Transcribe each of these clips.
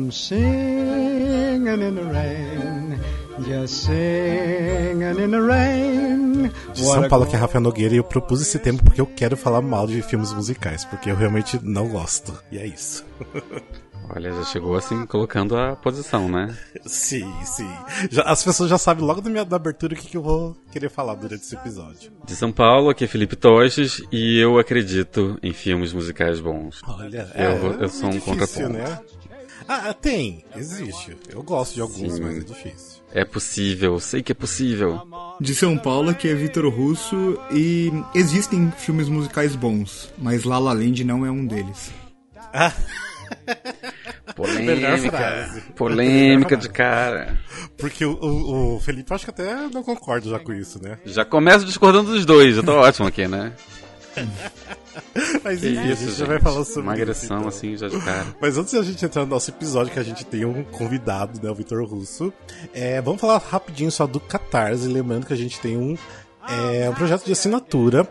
I'm singing in the rain, just singing in the rain. De São Paulo, que é Rafael Nogueira, e eu propus esse tema porque eu quero falar mal de filmes musicais, porque eu realmente não gosto. E é isso. Olha, já chegou assim, colocando a posição, né? sim, sim. Já, as pessoas já sabem logo da minha da abertura o que, que eu vou querer falar durante esse episódio. De São Paulo, aqui é Felipe Toches, e eu acredito em filmes musicais bons. Olha, eu, é, eu sou é um difícil, contraponto. Né? Ah, tem, existe. Eu gosto de alguns, Sim. mas é difícil. É possível, sei que é possível. De São Paulo, que é Vitor Russo, e existem filmes musicais bons, mas La La Land não é um deles. Ah, Polêmica. Polêmica de cara. porque o, o, o Felipe, eu acho que até não concorda já com isso, né? Já começo discordando dos dois, eu tô ótimo aqui, né? Mas enfim, a isso, gente já vai falar sobre Uma agressão então. assim já de cara. Mas antes da gente entrar no nosso episódio, que a gente tem um convidado, né, o Vitor Russo, é, vamos falar rapidinho só do Catarse, lembrando que a gente tem um, é, um projeto de assinatura.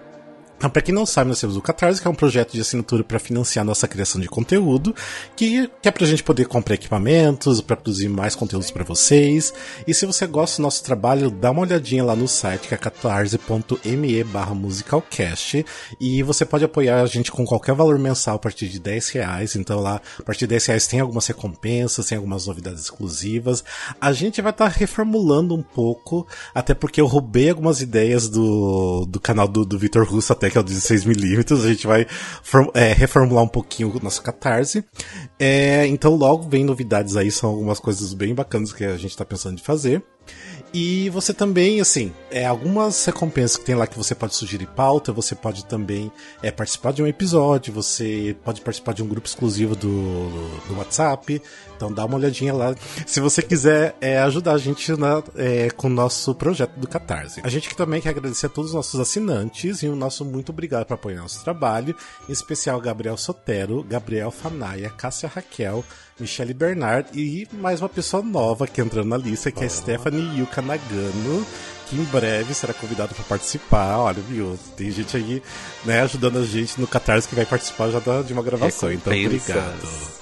Então, pra quem não sabe, nós temos o Catarse, que é um projeto de assinatura para financiar nossa criação de conteúdo, que, que é pra gente poder comprar equipamentos, para produzir mais conteúdos para vocês. E se você gosta do nosso trabalho, dá uma olhadinha lá no site, que é catarse.me barra musicalcast, e você pode apoiar a gente com qualquer valor mensal a partir de 10 reais. Então lá, a partir de 10 reais tem algumas recompensas, tem algumas novidades exclusivas. A gente vai estar reformulando um pouco, até porque eu roubei algumas ideias do, do canal do, do Vitor Russo, até que é o 16mm. A gente vai é, reformular um pouquinho o nosso catarse. É, então logo vem novidades aí, são algumas coisas bem bacanas que a gente tá pensando de fazer. E você também, assim, é, algumas recompensas que tem lá que você pode sugerir pauta, você pode também é, participar de um episódio, você pode participar de um grupo exclusivo do, do WhatsApp. Então dá uma olhadinha lá. Se você quiser é, ajudar a gente na, é, com o nosso projeto do Catarse. A gente que também quer agradecer a todos os nossos assinantes e o nosso muito obrigado por apoiar nosso trabalho. Em especial Gabriel Sotero, Gabriel Fanaia, Cássia Raquel, Michele Bernard e mais uma pessoa nova que entrando na lista, que é a Stephanie Yuka Nagano, que em breve será convidada para participar. Olha, viu? Tem gente aí né, ajudando a gente no Catarse que vai participar já de uma gravação. Então, Recompensas. obrigado.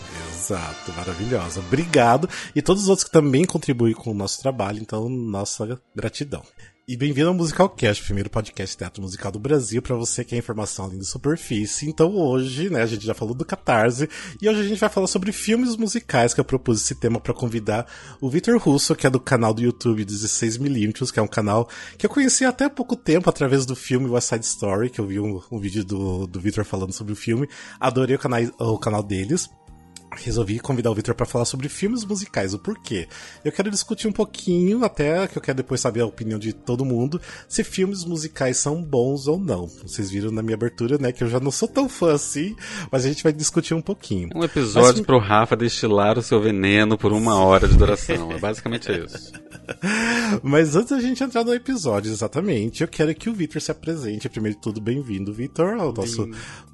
Exato, maravilhosa. Obrigado. E todos os outros que também contribuem com o nosso trabalho, então, nossa gratidão. E bem-vindo ao Musical Cast, o primeiro podcast teatro musical do Brasil, para você que é informação além da superfície. Então hoje, né, a gente já falou do Catarse, e hoje a gente vai falar sobre filmes musicais, que eu propus esse tema para convidar o Vitor Russo, que é do canal do YouTube 16mm, que é um canal que eu conheci até há pouco tempo através do filme West Side Story, que eu vi um, um vídeo do, do Vitor falando sobre o filme. Adorei o canal, o canal deles resolvi convidar o Victor para falar sobre filmes musicais, o porquê. Eu quero discutir um pouquinho, até que eu quero depois saber a opinião de todo mundo, se filmes musicais são bons ou não. Vocês viram na minha abertura, né, que eu já não sou tão fã assim, mas a gente vai discutir um pouquinho. Um episódio Mas- pro Rafa destilar o seu veneno por uma hora de duração. É basicamente isso. Mas antes da gente entrar no episódio, exatamente, eu quero que o Victor se apresente. Primeiro de tudo, bem-vindo, Victor, ao nosso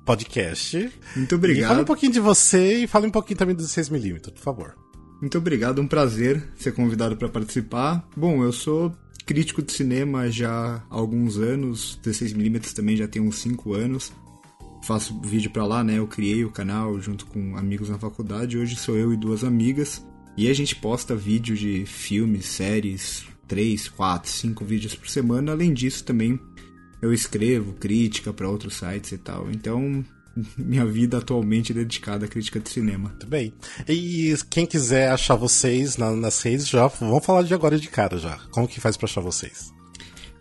podcast. Muito E fale um obrigado. pouquinho de você e fale um pouquinho também do 16mm, por favor. Muito obrigado, um prazer ser convidado para participar. Bom, eu sou crítico de cinema já há alguns anos, 16mm também já tem uns 5 anos. Faço vídeo pra lá, né? Eu criei o canal junto com amigos na faculdade. Hoje sou eu e duas amigas. E a gente posta vídeo de filmes, séries, 3, 4, 5 vídeos por semana. Além disso, também eu escrevo crítica pra outros sites e tal. Então, minha vida atualmente é dedicada à crítica de cinema. Muito bem. E quem quiser achar vocês na- nas redes, já vamos falar de agora de cara já. Como que faz pra achar vocês?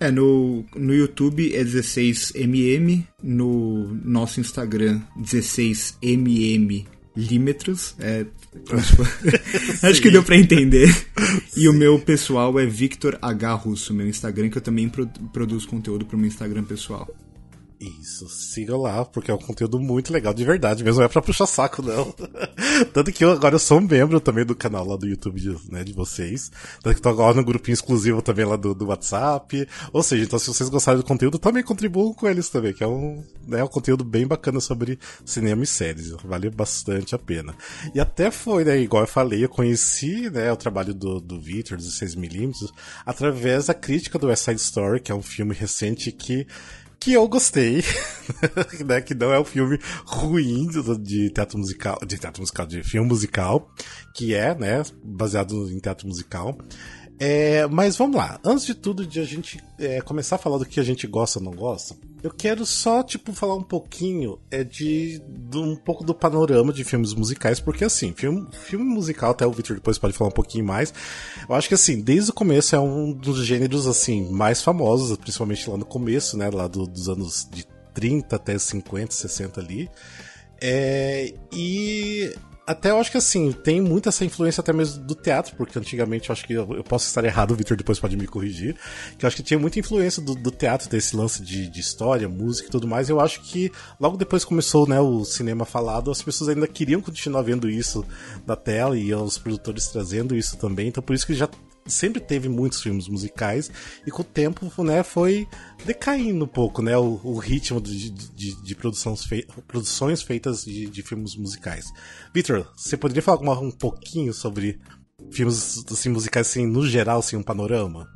É, no, no YouTube é 16mm, no nosso Instagram 16mm límetros, é, acho que deu pra entender. E o meu pessoal é Victor H. Russo, meu Instagram, que eu também pro- produzo conteúdo pro meu Instagram pessoal. Isso, sigam lá, porque é um conteúdo muito legal, de verdade mesmo, não é pra puxar saco, não. Tanto que eu agora eu sou um membro também do canal lá do YouTube de, né, de vocês. Tanto que tô agora no grupinho exclusivo também lá do, do WhatsApp. Ou seja, então se vocês gostarem do conteúdo, também contribuam com eles também, que é um, né, um conteúdo bem bacana sobre cinema e séries. Vale bastante a pena. E até foi, né, igual eu falei, eu conheci, né, o trabalho do, do Victor, dos 16mm, através da crítica do West Side Story, que é um filme recente que que eu gostei, né, que não é um filme ruim de, teatro musical, de teatro musical, de filme musical, que é, né, baseado em teatro musical. É, mas vamos lá, antes de tudo, de a gente é, começar a falar do que a gente gosta ou não gosta, eu quero só, tipo, falar um pouquinho é, de, de, um pouco do panorama de filmes musicais, porque assim, filme, filme musical, até o Victor depois pode falar um pouquinho mais. Eu acho que assim, desde o começo é um dos gêneros assim mais famosos, principalmente lá no começo, né, lá do, dos anos de 30 até 50, 60 ali. É, e até eu acho que assim, tem muita essa influência até mesmo do teatro, porque antigamente eu acho que eu, posso estar errado, o Victor depois pode me corrigir, que eu acho que tinha muita influência do, do teatro, desse lance de, de, história, música e tudo mais. Eu acho que logo depois começou né, o cinema falado, as pessoas ainda queriam continuar vendo isso na tela e os produtores trazendo isso também, então por isso que já sempre teve muitos filmes musicais e com o tempo né, foi decaindo um pouco né, o, o ritmo de, de, de fei produções feitas de, de, filmes musicais. Victor, você poderia falar um pouquinho sobre filmes assim, musicais assim, no geral, assim, um panorama?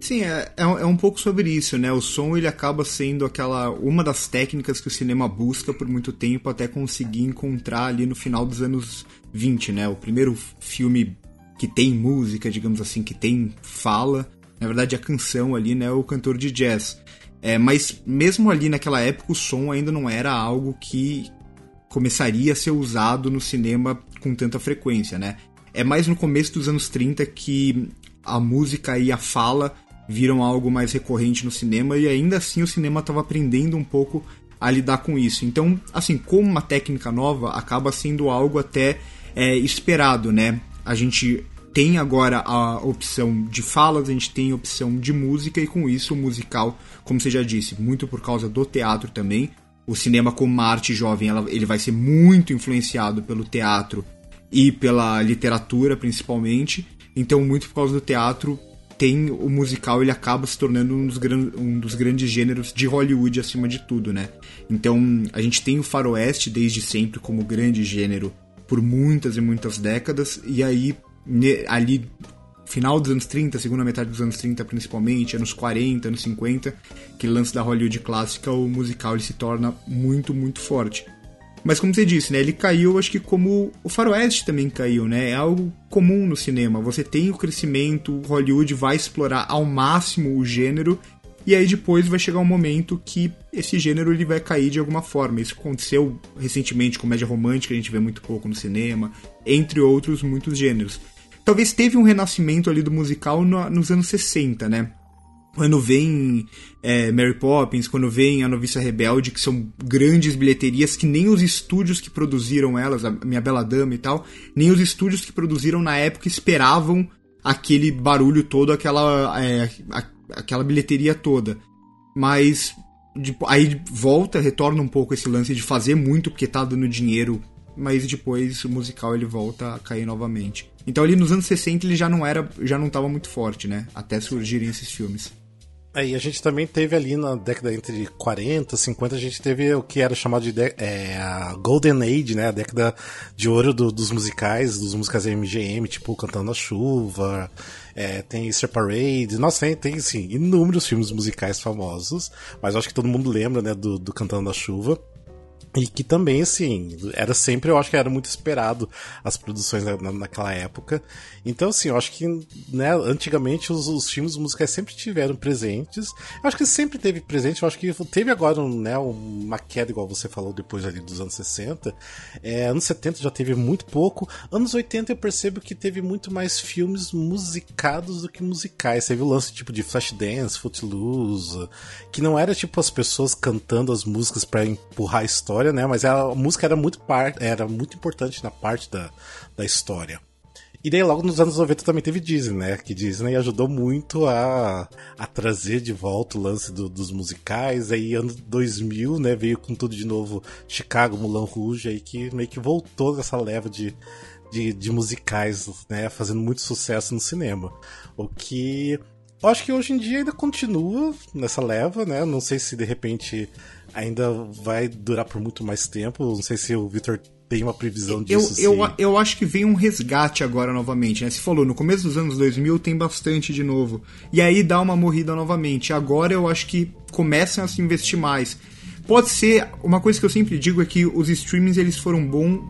Sim, é, é, é, um pouco sobre isso, né? O som ele acaba sendo aquela uma das técnicas que o cinema busca por muito tempo até conseguir encontrar ali no final dos anos 20, né? O primeiro filme que tem música, digamos assim, que tem fala. Na verdade, a canção ali, né, é o cantor de jazz. É, mas mesmo ali naquela época, o som ainda não era algo que começaria a ser usado no cinema com tanta frequência, né? É mais no começo dos anos 30 que a música e a fala viram algo mais recorrente no cinema e ainda assim o cinema estava aprendendo um pouco a lidar com isso. Então, assim, como uma técnica nova, acaba sendo algo até é, esperado, né? A gente tem agora a opção de falas, a gente tem a opção de música e com isso o musical, como você já disse, muito por causa do teatro também. O cinema como arte jovem, ela, ele vai ser muito influenciado pelo teatro e pela literatura principalmente. Então, muito por causa do teatro, tem o musical, ele acaba se tornando um dos, gran, um dos grandes gêneros de Hollywood acima de tudo, né? Então, a gente tem o faroeste desde sempre como grande gênero por muitas e muitas décadas, e aí ali final dos anos 30, segunda metade dos anos 30 principalmente, anos 40, anos 50, que lance da Hollywood clássica, o musical ele se torna muito, muito forte. Mas como você disse, né, ele caiu, acho que como o faroeste também caiu, né? É algo comum no cinema. Você tem o crescimento, Hollywood vai explorar ao máximo o gênero e aí depois vai chegar um momento que esse gênero ele vai cair de alguma forma. Isso aconteceu recentemente com comédia romântica, a gente vê muito pouco no cinema, entre outros muitos gêneros. Talvez teve um renascimento ali do musical no, nos anos 60, né? Quando vem é, Mary Poppins, quando vem A Noviça Rebelde, que são grandes bilheterias que nem os estúdios que produziram elas, a Minha Bela Dama e tal, nem os estúdios que produziram na época esperavam aquele barulho todo, aquela, é, aquela bilheteria toda. Mas de, aí volta, retorna um pouco esse lance de fazer muito porque tá dando dinheiro, mas depois o musical ele volta a cair novamente. Então ali nos anos 60 ele já não era, já não tava muito forte, né? Até surgirem esses filmes. É, e a gente também teve ali na década entre 40 e 50, a gente teve o que era chamado de, de é, a Golden Age, né? A década de ouro do, dos musicais, dos musicais MGM, tipo Cantando na Chuva, é, tem Easter Parade, nossa, tem, tem sim, inúmeros filmes musicais famosos, mas acho que todo mundo lembra, né, do, do Cantando na Chuva. E que também, assim, era sempre, eu acho que era muito esperado as produções na, naquela época. Então, assim, eu acho que, né, antigamente os, os, filmes musicais sempre tiveram presentes. Eu acho que sempre teve presente, eu acho que teve agora, né, uma queda, igual você falou depois ali dos anos 60. É, anos 70 já teve muito pouco. Anos 80 eu percebo que teve muito mais filmes musicados do que musicais. Teve o lance tipo de Flashdance, Footloose, que não era tipo as pessoas cantando as músicas para empurrar a história história, né? Mas a música era muito, par era muito importante na parte da, da história. E daí logo nos anos 90 também teve Disney, né? Que Disney ajudou muito a, a trazer de volta o lance do, dos musicais. Aí ano 2000, né? Veio com tudo de novo Chicago, Mulan Rouge, aí que meio que voltou essa leva de, de, de musicais, né? Fazendo muito sucesso no cinema. O que eu acho que hoje em dia ainda continua nessa leva, né? Não sei se de repente ainda vai durar por muito mais tempo. Não sei se o Victor tem uma previsão eu, disso? eu, se... eu acho que vem um resgate agora novamente, né? Você falou, no começo dos anos 2000 tem bastante de novo. E aí dá uma morrida novamente. Agora eu acho que começam a se investir mais. Pode ser, uma coisa que eu sempre digo é que os streamings eles foram bom,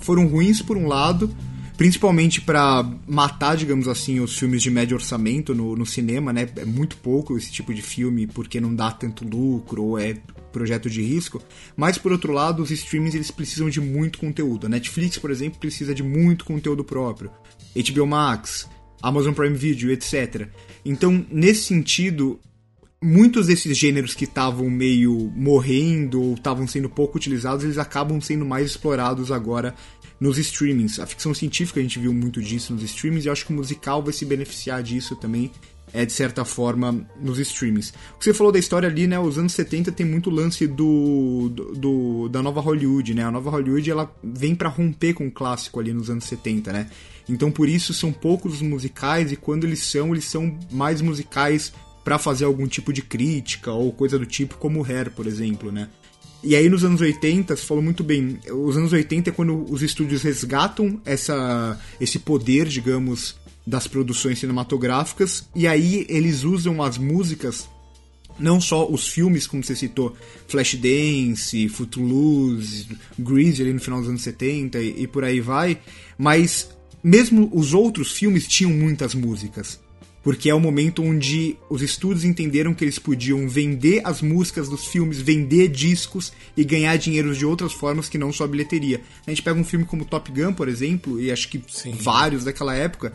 foram ruins por um lado, principalmente para matar, digamos assim, os filmes de médio orçamento no, no cinema, né? É muito pouco esse tipo de filme porque não dá tanto lucro ou é projeto de risco. Mas por outro lado, os streamings eles precisam de muito conteúdo. A Netflix, por exemplo, precisa de muito conteúdo próprio. HBO Max, Amazon Prime Video, etc. Então, nesse sentido, muitos desses gêneros que estavam meio morrendo ou estavam sendo pouco utilizados, eles acabam sendo mais explorados agora nos streamings. A ficção científica a gente viu muito disso nos streamings e eu acho que o musical vai se beneficiar disso também, é de certa forma, nos streamings. O que você falou da história ali, né? Os anos 70 tem muito lance do, do, do da nova Hollywood, né? A nova Hollywood ela vem para romper com o clássico ali nos anos 70, né? Então por isso são poucos os musicais e quando eles são, eles são mais musicais para fazer algum tipo de crítica ou coisa do tipo, como o Hair, por exemplo, né? E aí nos anos 80, você falou muito bem, os anos 80 é quando os estúdios resgatam essa, esse poder, digamos, das produções cinematográficas, e aí eles usam as músicas, não só os filmes, como você citou, Flashdance, Footloose, Grease ali no final dos anos 70 e, e por aí vai, mas mesmo os outros filmes tinham muitas músicas porque é o momento onde os estúdios entenderam que eles podiam vender as músicas dos filmes, vender discos e ganhar dinheiro de outras formas que não só a bilheteria. A gente pega um filme como Top Gun, por exemplo, e acho que Sim. vários daquela época,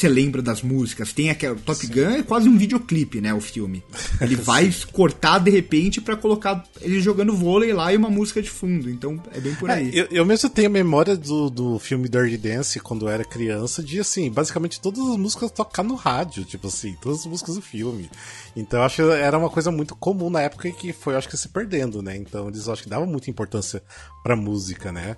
você lembra das músicas. Tem aquela. Top Sim. Gun é quase um videoclipe, né? O filme. Ele vai cortar de repente para colocar ele jogando vôlei lá e uma música de fundo. Então é bem por é, aí. É, eu, eu, mesmo tenho memória do, do filme Dirty Dance quando eu era criança, de assim, basicamente todas as músicas tocar no rádio, tipo assim, todas as músicas do filme. Então acho que era uma coisa muito comum na época que foi, acho que, se perdendo, né? Então eles acho que davam muita importância pra música, né?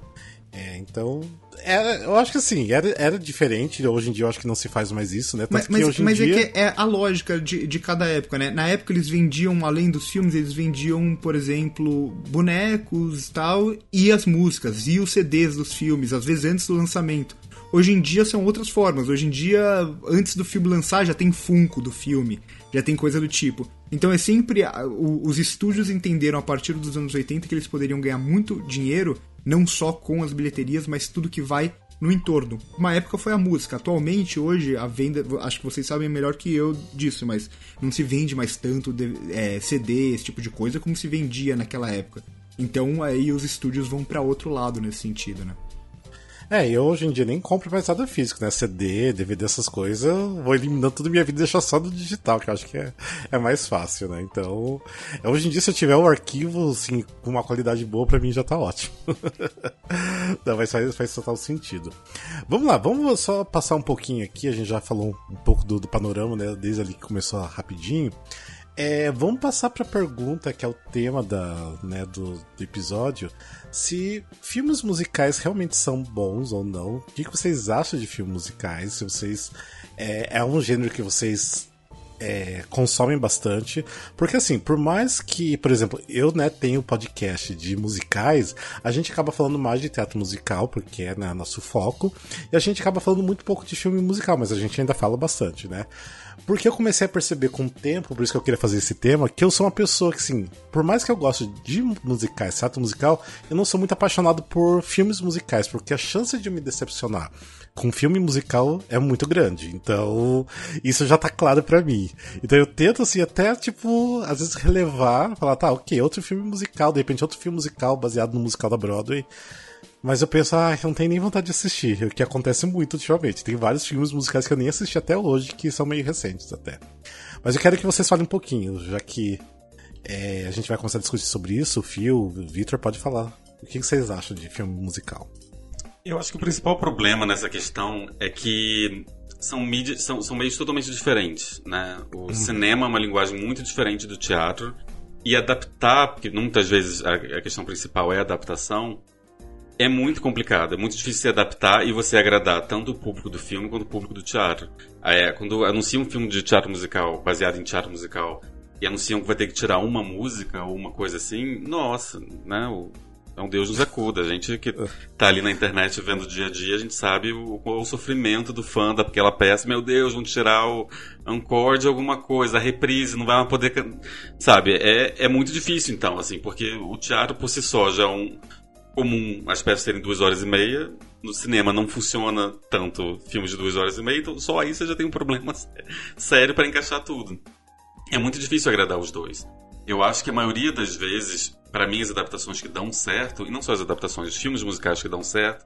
É, então. Era, eu acho que assim, era, era diferente. Hoje em dia eu acho que não se faz mais isso, né? Tanto mas, mas, mas é dia... é que é a lógica de, de cada época, né? Na época eles vendiam, além dos filmes, eles vendiam, por exemplo, bonecos e tal, e as músicas, e os CDs dos filmes, às vezes antes do lançamento. Hoje em dia são outras formas. Hoje em dia, antes do filme lançar, já tem Funko do filme, já tem coisa do tipo. Então é sempre. Os estúdios entenderam a partir dos anos 80 que eles poderiam ganhar muito dinheiro não só com as bilheterias, mas tudo que vai no entorno. Uma época foi a música. Atualmente, hoje, a venda, acho que vocês sabem melhor que eu disso, mas não se vende mais tanto é, CD, esse tipo de coisa, como se vendia naquela época. Então aí os estúdios vão para outro lado nesse sentido, né? É, eu hoje em dia nem compro mais nada físico, né? CD, DVD, essas coisas, eu vou eliminando toda a minha vida e deixar só do digital, que eu acho que é, é mais fácil, né? Então, hoje em dia, se eu tiver um arquivo, assim, com uma qualidade boa, pra mim já tá ótimo. Não, mas faz, faz total sentido. Vamos lá, vamos só passar um pouquinho aqui, a gente já falou um pouco do, do panorama, né? Desde ali que começou rapidinho. É, vamos passar para a pergunta que é o tema da, né, do, do, episódio: se filmes musicais realmente são bons ou não. O que, que vocês acham de filmes musicais? Se vocês é, é um gênero que vocês é, consomem bastante. Porque assim, por mais que, por exemplo, eu né, tenho podcast de musicais, a gente acaba falando mais de teatro musical, porque é né, nosso foco, e a gente acaba falando muito pouco de filme musical, mas a gente ainda fala bastante, né? Porque eu comecei a perceber com o tempo, por isso que eu queria fazer esse tema, que eu sou uma pessoa que, assim, por mais que eu goste de musicais, teatro musical, eu não sou muito apaixonado por filmes musicais, porque a chance de me decepcionar com filme musical é muito grande. Então, isso já tá claro para mim. Então eu tento, assim, até, tipo, às vezes relevar, falar, tá, ok, outro filme musical, de repente outro filme musical baseado no musical da Broadway. Mas eu penso, ah, eu não tenho nem vontade de assistir, o que acontece muito ultimamente. Tem vários filmes musicais que eu nem assisti até hoje, que são meio recentes até. Mas eu quero que vocês falem um pouquinho, já que é, a gente vai começar a discutir sobre isso. O Phil, o Victor pode falar. O que vocês acham de filme musical? Eu acho que o principal problema nessa questão é que são mídias, são, são meios totalmente diferentes, né? O uhum. cinema é uma linguagem muito diferente do teatro e adaptar, porque muitas vezes a, a questão principal é a adaptação, é muito complicado, é muito difícil se adaptar e você agradar tanto o público do filme quanto o público do teatro. É, quando anunciam um filme de teatro musical, baseado em teatro musical, e anunciam que vai ter que tirar uma música ou uma coisa assim, nossa, né? O, é um Deus nos acuda. A gente que tá ali na internet vendo o dia a dia, a gente sabe o, o sofrimento do fã daquela peça. Meu Deus, vão tirar o encore de alguma coisa, a reprise, não vai poder. Sabe? É, é muito difícil então, assim, porque o teatro por si só já é um comum as peças terem duas horas e meia. No cinema não funciona tanto filmes de duas horas e meia, então só aí você já tem um problema sério para encaixar tudo. É muito difícil agradar os dois. Eu acho que a maioria das vezes, para mim, as adaptações que dão certo, e não só as adaptações, os filmes musicais que dão certo,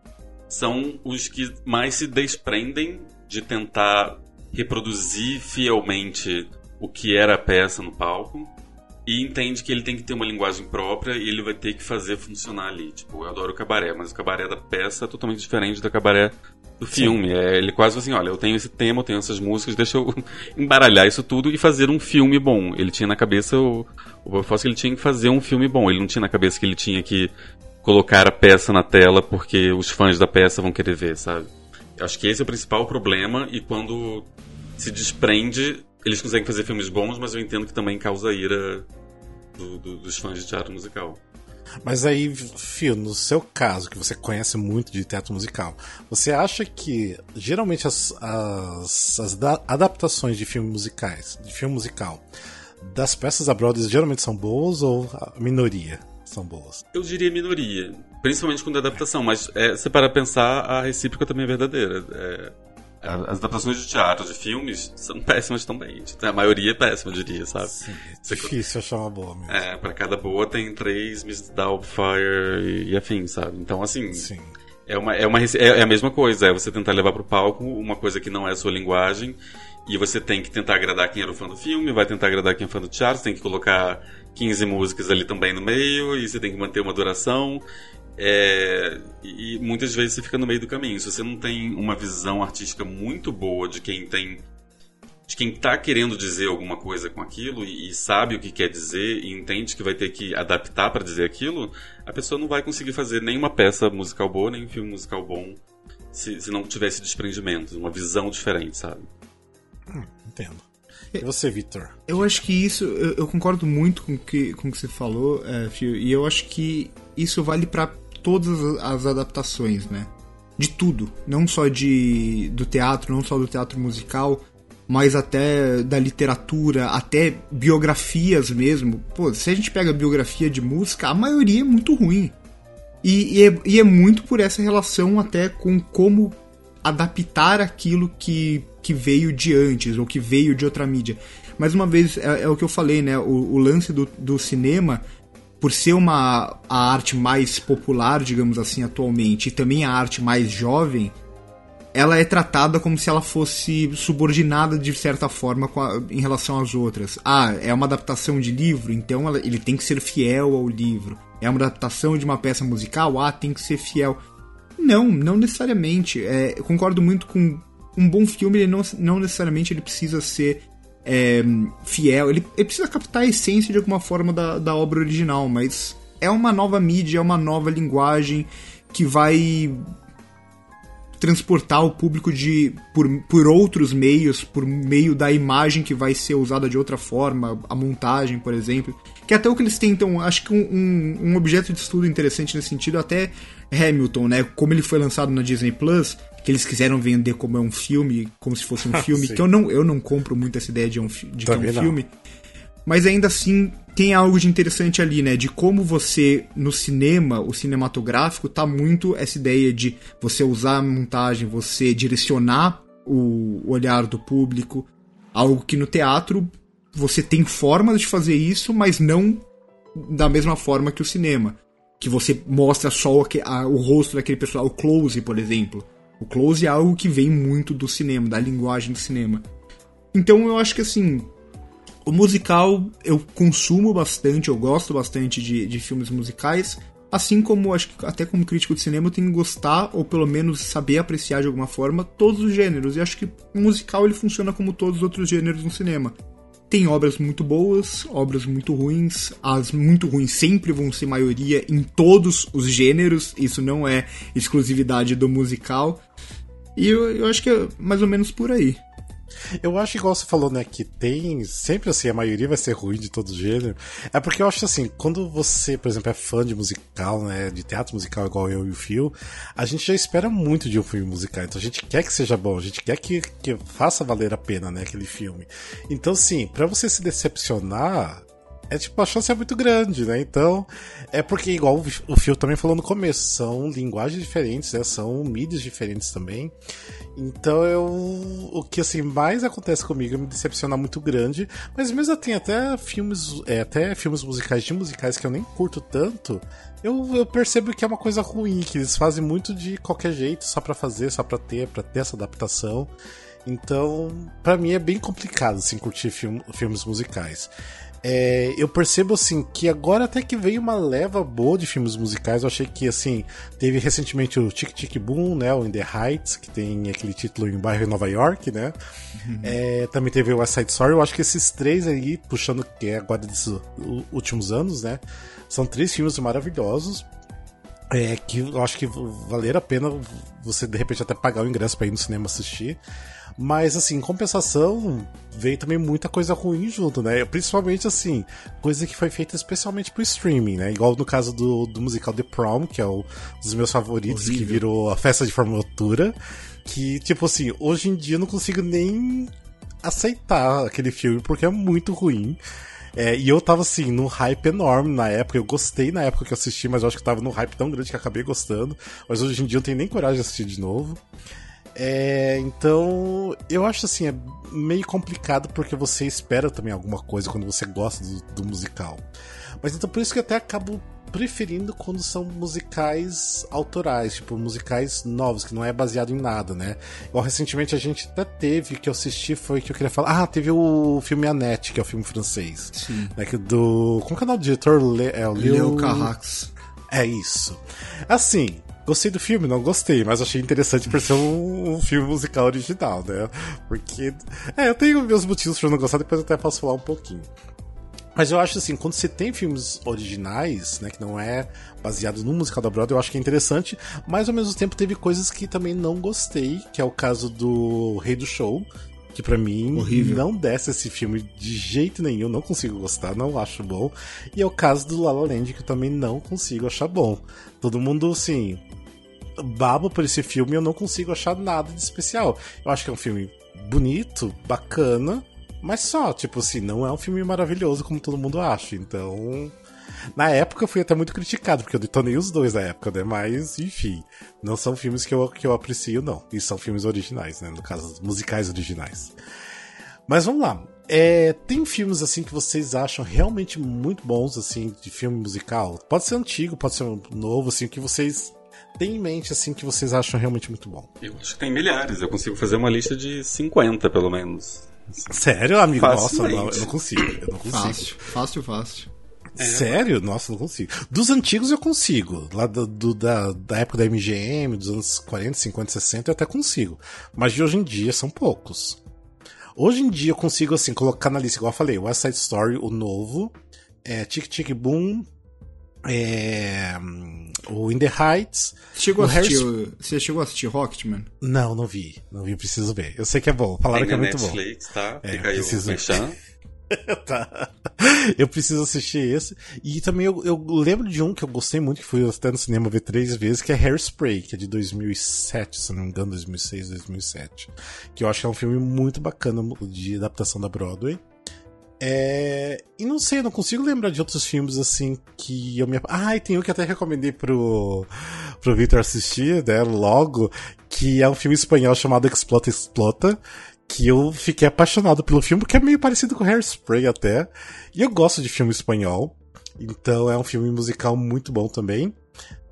são os que mais se desprendem de tentar reproduzir fielmente o que era a peça no palco e entende que ele tem que ter uma linguagem própria e ele vai ter que fazer funcionar ali. Tipo, eu adoro o cabaré, mas o cabaré da peça é totalmente diferente do cabaré do filme. É, ele quase assim, olha, eu tenho esse tema, eu tenho essas músicas, deixa eu embaralhar isso tudo e fazer um filme bom. Ele tinha na cabeça o, o Bob Fosse que ele tinha que fazer um filme bom. Ele não tinha na cabeça que ele tinha que colocar a peça na tela porque os fãs da peça vão querer ver, sabe? Acho que esse é o principal problema e quando se desprende eles conseguem fazer filmes bons, mas eu entendo que também causa ira do, do, dos fãs de teatro musical. Mas aí, Fio, no seu caso, que você conhece muito de teatro musical, você acha que geralmente as, as, as adaptações de filmes musicais, de filme musical, das peças da Broadway geralmente são boas ou a minoria são boas? Eu diria minoria, principalmente quando é adaptação, mas é, se para pensar, a recíproca também é verdadeira. É, as adaptações de teatro, de filmes, são péssimas também. A maioria é péssima, eu diria, sabe? Sim, é difícil achar uma boa mesmo. É, pra cada boa tem três Miss Doubtfire e, e afim, sabe? Então, assim... Sim. É, uma, é, uma, é a mesma coisa, é você tentar levar pro palco uma coisa que não é a sua linguagem e você tem que tentar agradar quem era o fã do filme, vai tentar agradar quem é fã do teatro, você tem que colocar 15 músicas ali também no meio e você tem que manter uma duração é, e muitas vezes você fica no meio do caminho. Se você não tem uma visão artística muito boa de quem tem. de quem está querendo dizer alguma coisa com aquilo e, e, sabe o que quer dizer e entende que vai ter que adaptar para dizer aquilo, a pessoa não vai conseguir fazer nenhuma peça musical boa, nem um filme musical bom se, se não tivesse desprendimento, uma visão diferente, sabe? Hum, entendo. E você, Victor? Eu acho que isso, eu, eu, concordo muito com que, o com que você falou, é, Fio, e eu acho que isso vale para todas as adaptações, né? De tudo, não só de do teatro, não só do teatro musical, mas até da literatura, até biografias mesmo. Pô, se a gente pega biografia de música, a maioria é muito ruim. E, e, é, e é muito por essa relação até com como adaptar aquilo que, que veio de antes, ou que veio de outra mídia. Mais uma vez, é, é o que eu falei, né? O, o lance do, do cinema por ser uma a arte mais popular, digamos assim, atualmente, e também a arte mais jovem, ela é tratada como se ela fosse subordinada de certa forma a, em relação às outras. Ah, é uma adaptação de livro, então ela, ele tem que ser fiel ao livro. É uma adaptação de uma peça musical, ah, tem que ser fiel. Não, não necessariamente. É, concordo muito com um bom filme, ele não, não necessariamente ele precisa ser é, fiel. Ele, ele, precisa captar a essência de alguma forma da, da obra original, mas é uma nova mídia, é uma nova linguagem que vai transportar o público de por, por outros meios, por meio da imagem que vai ser usada de outra forma, a montagem, por exemplo. Que até o que eles tentam, acho que um, um, objeto de estudo interessante nesse sentido, até Hamilton, né? Como ele foi lançado na Disney Plus, que eles quiseram vender como é um filme, como se fosse um filme, que eu não, eu não compro muito essa ideia de, um, de que é um filme. Mas ainda assim tem algo de interessante ali, né? De como você, no cinema, o cinematográfico, tá muito essa ideia de você usar a montagem, você direcionar o olhar do público. Algo que no teatro você tem formas de fazer isso, mas não da mesma forma que o cinema. Que você mostra só o, o rosto daquele pessoal, o close, por exemplo. O close é algo que vem muito do cinema, da linguagem do cinema. Então eu acho que assim, o musical eu consumo bastante, eu gosto bastante de, de filmes musicais, assim como acho que até como crítico de cinema eu tenho que gostar ou pelo menos saber apreciar de alguma forma todos os gêneros. E acho que o musical ele funciona como todos os outros gêneros no cinema. Tem obras muito boas, obras muito ruins. As muito ruins sempre vão ser maioria em todos os gêneros. Isso não é exclusividade do musical. E eu, eu acho que é mais ou menos por aí. Eu acho igual você falou, né, que tem sempre assim, a maioria vai ser ruim de todo gênero. É porque eu acho assim, quando você, por exemplo, é fã de musical, né, de teatro musical igual eu e o Phil, a gente já espera muito de um filme musical. Então a gente quer que seja bom, a gente quer que, que faça valer a pena, né, aquele filme. Então, sim, para você se decepcionar, é tipo, a chance é muito grande, né? Então, é porque, igual o Phil também falou no começo, são linguagens diferentes, né? São mídias diferentes também. Então, eu, o que assim mais acontece comigo é me decepcionar muito grande, mas mesmo assim, até filmes, é, até filmes musicais de musicais que eu nem curto tanto, eu, eu, percebo que é uma coisa ruim, que eles fazem muito de qualquer jeito, só para fazer, só para ter, para ter essa adaptação. Então, para mim é bem complicado assim curtir film, filmes musicais. É, eu percebo assim que agora até que veio uma leva boa de filmes musicais. Eu achei que assim teve recentemente o Tic Tic Boom, né, o In the Heights, que tem aquele título em bairro em Nova York, né? Uhum. É, também teve o West Side Story. Eu acho que esses três aí, puxando que é agora desses últimos anos, né, são três filmes maravilhosos. É, que eu acho que valeria a pena você de repente até pagar o ingresso para ir no cinema assistir. Mas, assim, em compensação, veio também muita coisa ruim junto, né? Principalmente, assim, coisa que foi feita especialmente pro streaming, né? Igual no caso do, do musical The Prom, que é um dos meus favoritos, Horrível. que virou a festa de formatura. Que, tipo assim, hoje em dia eu não consigo nem aceitar aquele filme porque é muito ruim. É, e eu tava assim, num hype enorme na época. Eu gostei na época que eu assisti, mas eu acho que tava num hype tão grande que acabei gostando. Mas hoje em dia eu não tenho nem coragem de assistir de novo. É, então, eu acho assim, é meio complicado porque você espera também alguma coisa quando você gosta do, do musical. Mas então por isso que eu até acabo preferindo quando são musicais autorais, tipo musicais novos, que não é baseado em nada, né? Igual recentemente a gente até teve, que eu assisti, foi que eu queria falar. Ah, teve o filme Annette, que é o filme francês. Sim. Né, que do. Como que é o nome do diretor? Le, é, o Leo, Leo Carrax. É isso. Assim, Gostei do filme, não gostei, mas achei interessante por ser um, um, filme musical original, né? Porque. É, eu tenho meus motivos pra não gostar, depois eu até posso falar um pouquinho. Mas eu acho assim, quando você tem filmes originais, né, que não é baseado no musical da Broadway, eu acho que é interessante, mas ao mesmo tempo teve coisas que também não gostei, que é o caso do Rei do Show, que para mim Horrível. não desce esse filme de jeito nenhum, não consigo gostar, não acho bom. E é o caso do La La Land que eu também não consigo achar bom. Todo mundo assim, babo por esse filme e eu não consigo achar nada de especial. Eu acho que é um filme bonito, bacana, mas só, tipo assim, não é um filme maravilhoso como todo mundo acha. Então, na época eu fui até muito criticado, porque eu detonei os dois na época, né? Mas, enfim, não são filmes que eu, que eu aprecio, não. E são filmes originais, né? No caso, musicais originais. Mas vamos lá. É, tem filmes assim que vocês acham realmente muito bons, assim, de filme musical? Pode ser antigo, pode ser novo, assim, que vocês tem em mente, assim, que vocês acham realmente muito bom? Eu acho que tem milhares. Eu consigo fazer uma lista de 50, pelo menos. Sério, amigo? Nossa, não, eu não consigo. Eu não consigo. Fácil, fácil, fácil. É. Sério? Nossa, não consigo. Dos antigos eu consigo. Lá do, do, da, da época da MGM, dos anos 40, 50, 60, eu até consigo. Mas de hoje em dia são poucos. Hoje em dia eu consigo, assim, colocar na lista, igual eu falei, West Side Story, o novo, é, Tic Tic Boom, é, o In the Heights. Chegou a assistir, Harry... Você chegou a assistir Rocketman? Não, não vi. Não vi, preciso ver. Eu sei que é bom. Falaram que é muito Netflix, bom. Tá? É, Fica aí preciso... o tá. Eu preciso assistir esse. E também eu, eu, lembro de um que eu gostei muito, que fui até no cinema ver três vezes, que é Hairspray, que é de 2007, se não me engano, 2006, 2007. Que eu acho que é um filme muito bacana de adaptação da Broadway. É... E não sei, eu não consigo lembrar de outros filmes assim que eu me. Ah, e tem um que até recomendei pro, pro Victor assistir, né? Logo, que é um filme espanhol chamado Explota Explota. Que eu fiquei apaixonado pelo filme, porque é meio parecido com Hairspray até. E eu gosto de filme espanhol. Então é um filme musical muito bom também.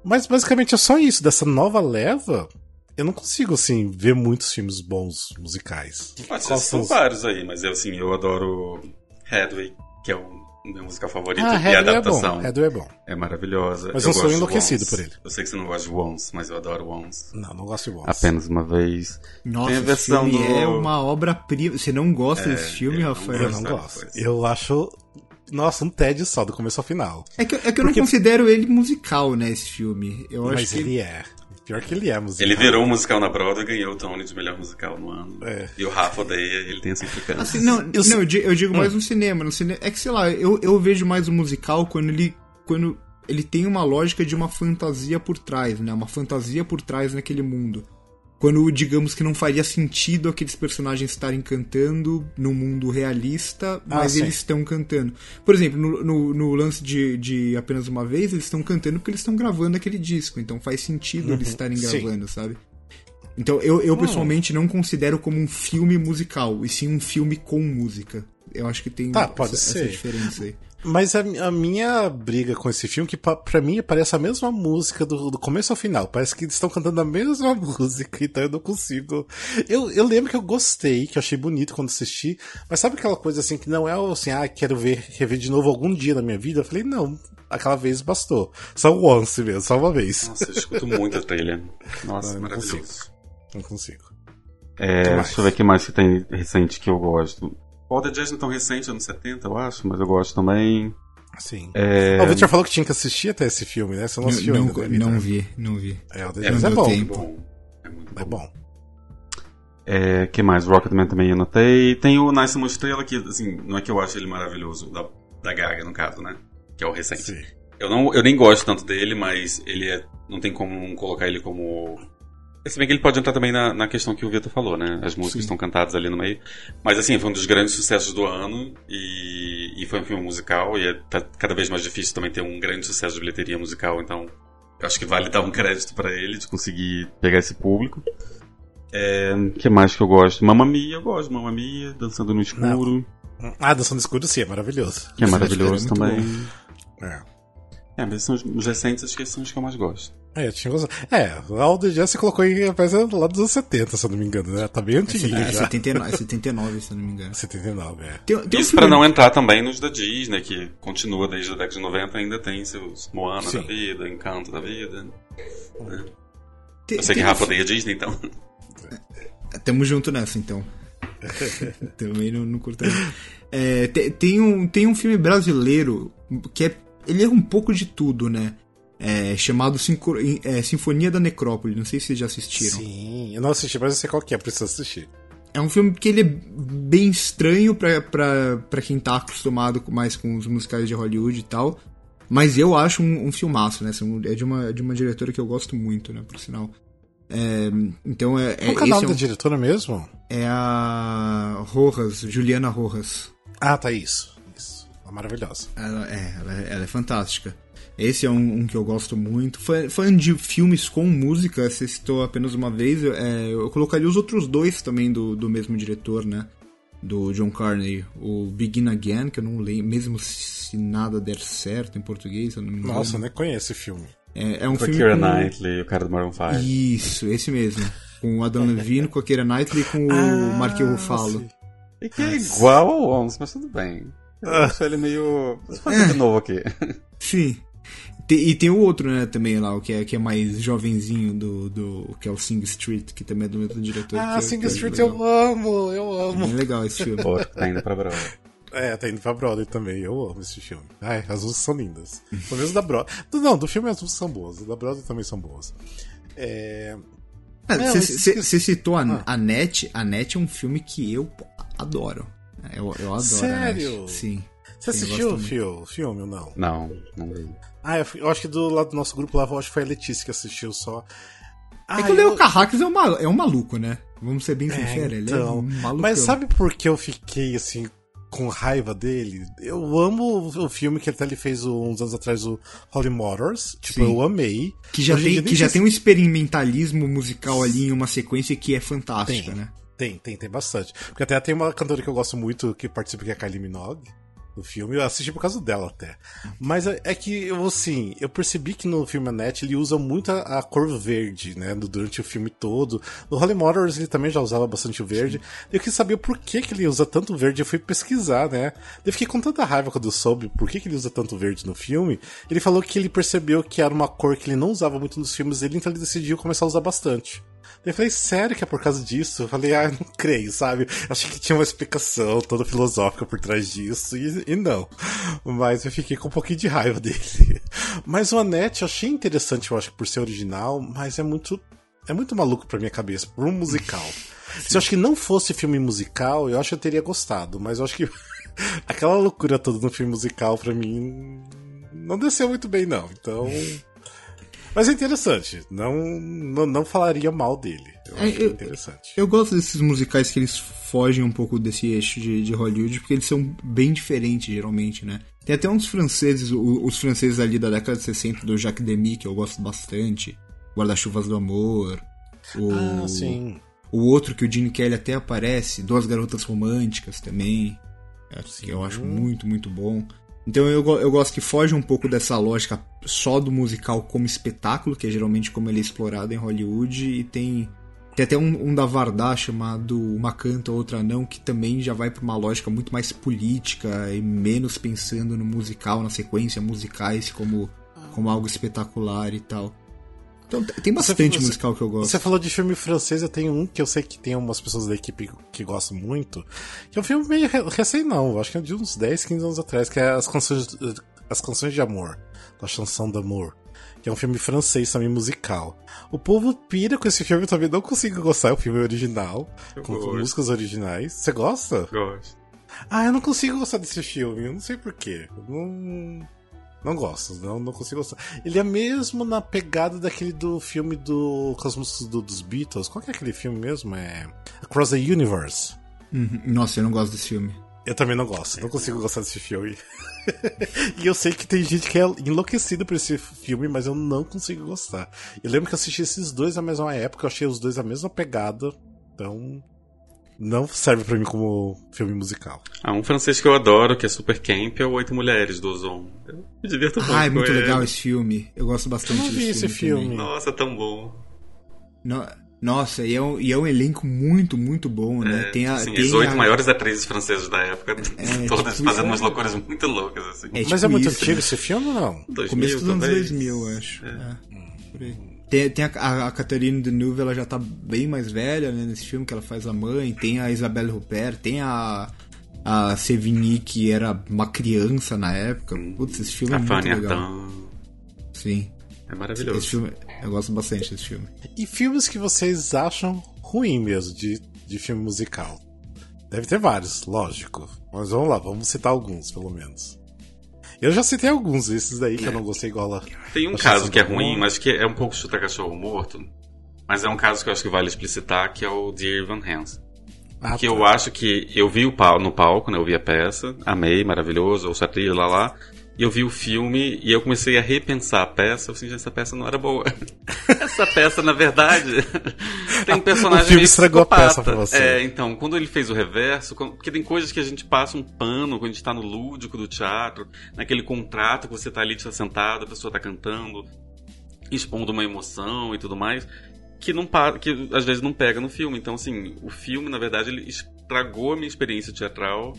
Mas basicamente é só isso, dessa nova leva. Eu não consigo, assim, ver muitos filmes bons musicais. Mas são vários aí, mas eu, assim, eu adoro Hadway, que é o meu musical favorito, ah, e a adaptação. É bom. é bom. É maravilhosa. Mas eu, eu sou enlouquecido por ele. Eu sei que você não gosta de Once, mas eu adoro Once. Não, não gosto de Once. Apenas uma vez. Nossa, Tem a versão do... é uma obra-prima. Você não gosta é, desse filme, Rafael? Eu não gosto. Eu acho nossa, um tédio só, do começo ao final. É que, é que eu Porque... não considero ele musical, né, esse filme. Eu Mas acho que... ele é. Pior que ele é musical. Ele virou um musical na Broadway e ganhou o Tony de melhor musical no ano. É. E o Rafa odeia, ele tem essa implicância. Assim, não, Eu não, eu, di- eu digo mais no cinema, no cinema. É que, sei lá, eu, eu vejo mais o musical quando ele. Quando ele tem uma lógica de uma fantasia por trás, né? Uma fantasia por trás naquele mundo. Quando, digamos que não faria sentido aqueles personagens estarem cantando no mundo realista, Ah, mas sim. eles estão cantando. Por exemplo, no, no, no lance de, de apenas uma vez, eles estão cantando porque eles estão gravando aquele disco. Então faz sentido eles estarem sim. gravando, sabe? Então eu, eu pessoalmente não considero como um filme musical, e sim um filme com música. Eu acho que tem pode essa, ser. essa diferença aí. Mas a, a minha briga com esse filme, que pa- pra mim parece a mesma música do, do começo ao final. Parece que eles estão cantando a mesma música, então eu não consigo. Eu, eu lembro que eu gostei, que eu achei bonito quando assisti, mas sabe aquela coisa assim que não é assim, ah, quero ver, rever de novo algum dia na minha vida? Eu falei, não, aquela vez bastou. Só o once mesmo, só uma vez. Nossa, eu escuto muito a trilha. Nossa, não maravilhoso. Não consigo. É, Que mais? deixa eu ver o que mais que tem recente que eu gosto. Paul the Jazz não é tão recente, anos 70, eu acho, mas eu gosto também. Sim. É, Ah, O Victor falou que tinha que assistir até esse filme, né? Você não assistiu não, ainda, né, Victor? não vi, não vi. É, o The é, Jazz não é deu bom. tempo. bom. É muito É bom. É, que mais? Rocketman também anotei. Tem o Nice Uma Estrela, que, assim, não é que eu acho ele maravilhoso, da, da Gaga, no caso, né? Que é o recente. Sim. Eu, não, eu nem gosto tanto dele, mas ele é, não tem como não colocar ele como. Se bem que ele pode entrar também na, na questão que o Vitor falou, né? As músicas Sim. estão cantadas ali no meio. Mas assim, foi um dos grandes sucessos do ano e, e foi um filme musical e é tá cada vez mais difícil também ter um grande sucesso de bilheteria musical, então eu acho que vale dar um crédito pra ele de conseguir pegar esse público. É, que mais que eu gosto? Mamma Mia, eu gosto. Mamma Mia, Dançando no Escuro, Ah, Dançando Escuro sim, é maravilhoso. que é no maravilhoso é também. É. É, mas são os, os recentes, acho que são os que eu mais gosto. É, eu tinha gostado. É, o All the Jazz você colocou em rapaz, é lá dos anos 70, se eu não me engano, né? Tá bem antiguinho É, já. 79, é 79, se eu não me engano. 79, é. Tem, tem um Isso filme- pra não entrar também nos da Disney, que continua desde a década de 90, ainda tem seus Moana Sim. da vida, Encanto da vida. tem- Eu sei que tem um Rafa odeia Disney, então. Tamo junto nessa, então. Também não, não curto. É, tem, tem um, tem um filme brasileiro que é. Ele é um pouco de tudo, né? É, chamado Sinco- é, Sinfonia da Necrópole. Não sei se vocês já assistiram. Sim, eu não assisti, mas eu sei qual que é, preciso assistir. É um filme que ele é bem estranho pra quem tá acostumado mais com os musicais de Hollywood e tal. Mas eu acho um, um filmaço, né? É de uma, de uma diretora que eu gosto muito, né? Por sinal. É, então é. Qual é, que é o nome é, da um- diretora mesmo? é a Rojas, Juliana Rojas. Ah, tá, isso. Isso. É maravilhosa. Ela é, ela, é- ela é fantástica. Esse é um, um que eu gosto muito. Fã, fã de filmes com música, você citou apenas uma vez. é, eu colocaria os outros dois também do, do mesmo diretor, né? Do John Carney. O Begin Again, que eu não lembro, mesmo se nada der certo em português, eu não me engano. Nossa, eu nem conheço esse filme. É, é um Com a filme Keira com... Knightley, o cara do Maroon 5. Isso, esse mesmo. Com o Adam Levine, com a Keira Knightley e com o Ah, Mark Ruffalo. sim. E que é igual ao Once, mas tudo bem. Eu acho ele meio. Eu fazer de novo aqui. Sim. E tem o outro, né, também lá, o que é, que é mais jovenzinho do, do. que é o Sing Street, que também é do mesmo diretor. Ah, Sing é Street eu amo, eu amo. Bem legal esse filme. Que tá indo pra Broadway. É, tá indo pra Broadway também, eu amo esse filme. Ai, as músicas são lindas. Pelo menos da Broadway. Não, do filme as músicas são boas, da Broadway também são boas. É... Você mas- citou a, Ah. a Net. A Net é um filme que eu pô, adoro. Eu, eu adoro Sério? a Net. Sim. Você assistiu o filme ou não? Não, não vi. Ah, eu, eu acho que do lado do nosso grupo lá, eu acho que foi a Letícia que assistiu só. É que o Leo Carracks é um, malu- é um maluco, né? Vamos ser bem É, sinceros, ele é então. um maluco. Mas sabe por que eu fiquei assim com raiva dele? Eu amo o filme que até ele fez uns anos atrás, o Holy Motors. Tipo, Sim. eu amei. Que já, Hoje tem, que já tem um experimentalismo musical ali em uma sequência que é fantástica, Tem. né? Tem, tem, tem bastante. Porque até tem uma cantora que eu gosto muito que participa, que é a Kylie Minogue. No filme, eu assisti por causa dela até. Mas é, é que, eu, assim, eu percebi que no filme Annette ele usa muito a, a cor verde, né? do- Durante o filme todo. No Holy Motors ele também já usava bastante o verde. Eu quis saber por que, que ele usa tanto verde. Eu fui pesquisar, né? Eu fiquei com tanta raiva quando eu soube por que, que ele usa tanto verde no filme. Ele falou que ele percebeu que era uma cor que ele não usava muito nos filmes dele, então ele decidiu começar a usar bastante. Eu falei, sério que é por causa disso? Eu falei, ah, não creio, sabe? Achei que tinha uma explicação toda filosófica por trás disso, e, e não. Mas eu fiquei com um pouquinho de raiva dele. Mas o Annette eu achei interessante, eu acho, por ser original, mas é muito. É muito maluco pra minha cabeça, por um musical. Se eu acho que não fosse filme musical, eu acho que eu teria gostado, mas eu acho que aquela loucura toda no filme musical, pra mim, não desceu muito bem, não. Então. Mas é interessante. Não, não, não falaria mal dele. Eu É, acho eu- interessante. Eu gosto desses musicais que eles fogem um pouco desse eixo de, de Hollywood, porque eles são bem diferentes, geralmente, né? Tem até uns franceses, os franceses ali da década de 60, do Jacques Demy, que eu gosto bastante. Guarda-chuvas do Amor. O, Ah, sim. o outro que o Gene Kelly até aparece, Duas Garotas Românticas também. é, Que eu acho muito, muito bom. Então eu, eu gosto que foge um pouco dessa lógica só do musical como espetáculo, que é geralmente como ele é explorado em Hollywood, e tem, tem até um, um da Vardar chamado Uma Canta, Outra Não, que também já vai para uma lógica muito mais política e menos pensando no musical, na sequência musicais como, como algo espetacular e tal. Então tem bastante você- musical que eu gosto. Você falou de filme francês, eu tenho um que eu sei que tem umas pessoas da equipe que gostam muito, que é um filme meio re- recém não, acho que é de uns 10, 15 anos atrás, que é As Canções, As Canções de Amor, da Chanson d'Amour, que é um filme francês também musical. O povo pira com esse filme, eu também não consigo gostar, é um filme original, Eu com, com gosto. músicas originais. Você gosta? Gosto. Ah, eu não consigo gostar desse filme, eu não sei porquê. Não. Não gosto, não, não consigo gostar. Ele é mesmo na pegada daquele do filme do. com as músicas do- dos Beatles. Qual que é aquele filme mesmo? É. Across the Universe. Uhum. Nossa, eu não gosto desse filme. Eu também não gosto, não consigo gostar desse filme. e eu sei que tem gente que é enlouquecida por esse filme, mas eu não consigo gostar. Eu lembro que eu assisti esses dois na mesma época, eu achei os dois a mesma pegada, então. Não serve pra mim como filme musical. Ah, um francês que eu adoro, que é super camp, é o Oito Mulheres, do Ozon. Eu me divirto muito Ah, é muito ele. legal esse filme. Eu gosto bastante Eu não vi desse esse filme. filme. Nossa, tão bom. No- Nossa, e é, um, e é um elenco muito, muito bom, né? É, tem a, assim, tem as oito a- maiores atrizes francesas da época, todas tipo, fazendo é- umas loucuras muito loucas, assim. É, Mas tipo é muito isso, antigo né? esse filme ou não? 2000, Começo dos anos talvez. 2000, eu acho. É, por aí. Tem, tem a, a, a Catherine Deneuve, ela já tá bem mais velha, né? Nesse filme que ela faz a mãe. Tem a Isabelle Huppert, tem a... A Sevigny, que era uma criança na época. Putz, esse filme é A muito Fanny legal. Ardant. Sim. É maravilhoso. Esse filme, eu gosto bastante desse filme. E filmes que vocês acham ruim mesmo de, de filme musical? Deve ter vários, lógico. Mas vamos lá, vamos citar alguns, pelo menos. Eu já citei alguns desses daí que eu não gostei igual a. Tem um caso que é ruim, mas que é um pouco chuta cachorro morto. Mas é um caso que eu acho que vale explicitar, que é o Dear Evan Hansen. Ah, que tá. eu acho que eu vi o pau no palco, né? Eu vi a peça, amei, maravilhoso, ouço a trilha lá lá. E eu vi o filme e eu comecei a repensar a peça. Eu senti essa peça não era boa. essa peça, na verdade, tem um personagem O filme estragou a peça pra você. É, então, quando ele fez o reverso, porque tem coisas que a gente passa um pano quando a gente tá no lúdico do teatro, naquele contrato que você tá ali tá sentado, a pessoa tá cantando, expondo uma emoção e tudo mais, que não que às vezes não pega no filme. Então, assim, o filme, na verdade, ele estragou a minha experiência teatral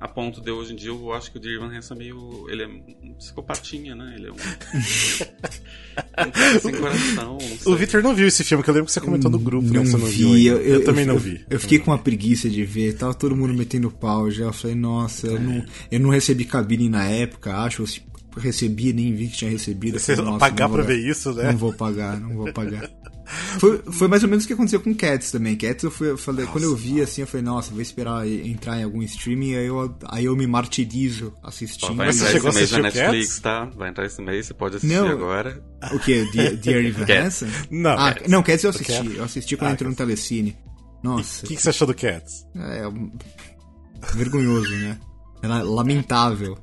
a ponto de hoje em dia eu acho que o Dear Evan Hansen é meio. Ele é um psicopatinha, né? Ele é um. um cara sem coração. não. O Victor não viu esse filme, que eu lembro que você comentou no grupo, né? não você não vi, viu. ainda. eu, Eu, também não eu- vi. Eu fiquei com uma preguiça de ver, tava todo mundo metendo pau já. Eu falei, nossa, eu, não, eu não recebi cabine na época, acho. Eu recebi, nem vi que tinha recebido. Eu Você falei, pagar não vou pra ver isso, né? Não vou pagar, não vou pagar. Foi, foi mais ou menos o que aconteceu com Cats também. Cats eu, fui, eu falei, quando eu vi assim, eu falei, nossa, vou esperar entrar em algum streaming, aí eu, aí eu me martirizo assistindo. vai Mas você entrar esse mês na Netflix, Cats? tá? Vai entrar esse mês, você pode assistir Não. agora. O que? Dear, Dear Evan. Hansen? Não, ah, Cats. não, Cats eu assisti. Cats. Eu assisti quando Ah, entrou no Telecine. Nossa. O que, que você achou do Cats? É um- vergonhoso, né? É la- lamentável.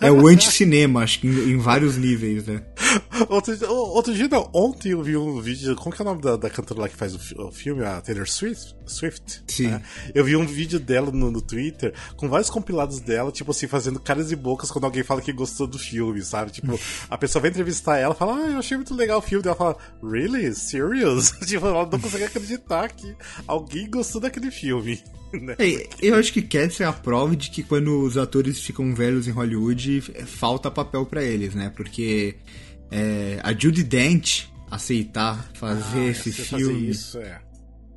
É, é o anti-cinema, acho que em, em vários níveis, né? Outro, outro dia, não, ontem eu vi um vídeo. Como que é o nome da, da cantora lá que faz o, o filme? A Taylor Swift? Swift Sim. né? Eu vi um vídeo dela no, no Twitter com vários compilados dela, tipo assim, fazendo caras e bocas quando alguém fala que gostou do filme, sabe? Tipo, a pessoa vai entrevistar ela fala, ah, eu achei muito legal o filme. Ela fala, really? Serious? tipo, ela não consegue acreditar que alguém gostou daquele filme. né? É, eu acho que Cats é a prova de que quando os atores ficam velhos em Hollywood, é, falta papel pra eles, né? Porque é, a Judy Dent, aceitar fazer Ah, esse filme. Fazer isso, é.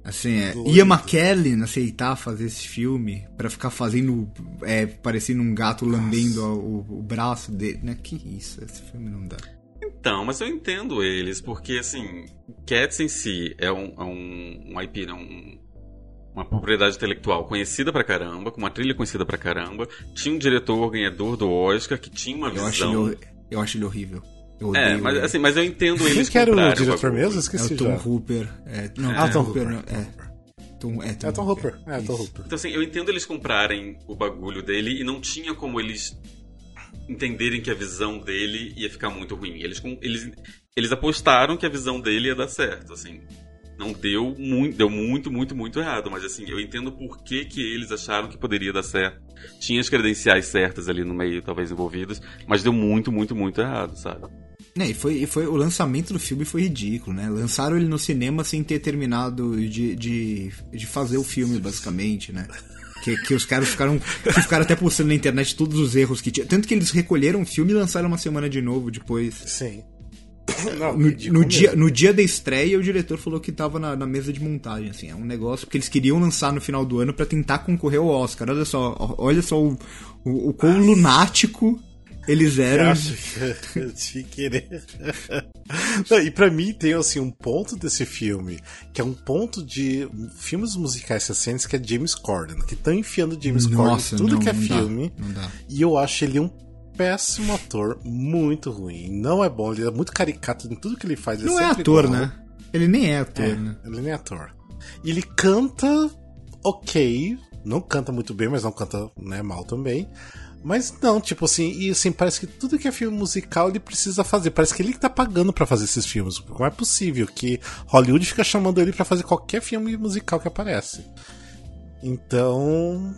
Assim, é. Ian McKellen aceitar fazer esse filme pra ficar fazendo, é, parecendo um gato lambendo o, o braço dele, né? Que isso, esse filme não dá. Então, mas eu entendo eles, porque assim, Cats em si é um, é um, um IP, né? um, uma propriedade intelectual conhecida pra caramba, com uma trilha conhecida pra caramba. Tinha um diretor ganhador do Oscar que tinha uma Eu acho, ele, visão. hor- eu acho ele horrível. Eu É, odeio mas ele. assim, mas eu entendo Quem eles que era o diretor bagulho. mesmo? É Esqueci o Tom já. Hooper. É, não, Ah, Tom Hooper. Hooper. não, é. Tom, é, Tom, É Tom Hooper. É, Tom. Hooper. Então, assim, eu entendo eles comprarem o bagulho dele e não tinha como eles entenderem que a visão dele ia ficar muito ruim. Eles, eles, eles apostaram que a visão dele ia dar certo, assim. Não deu muito, deu muito, muito, muito errado, mas assim, eu entendo por que, que eles acharam que poderia dar certo. Tinha as credenciais certas ali no meio, talvez envolvidas, mas deu muito, muito, muito errado, sabe? É, e foi, e foi o lançamento do filme foi ridículo, né? Lançaram ele no cinema sem ter terminado de, de, de fazer o filme, basicamente, né? Que, que os caras ficaram, que ficaram até postando na internet todos os erros que tinha. Tanto que eles recolheram o filme e lançaram uma semana de novo depois. Sim. Não, No, no dia, no dia da estreia, o diretor falou que tava na, na mesa de montagem, assim. É um negócio que eles queriam lançar no final do ano pra tentar concorrer ao Oscar. Olha só, olha só o, o, o quão lunático eles eram. de querer. Não, e pra mim tem assim um ponto desse filme, que é um ponto de filmes musicais recentes que é James Corden, que estão enfiando James Nossa, Corden tudo não, que é dá, filme. não dá. E eu acho ele um péssimo ator, muito ruim. Não é bom, ele é muito caricato em tudo que ele faz. ele Não é ator, igual. né? Ele nem é ator, É, né? ele nem é ator. E ele canta ok, não canta muito bem, mas não canta né, mal também. Mas não, tipo assim, e assim, parece que tudo que é filme musical ele precisa fazer. Parece que ele que tá pagando pra fazer esses filmes. Não é possível que Hollywood fica chamando ele pra fazer qualquer filme musical que aparece. Então.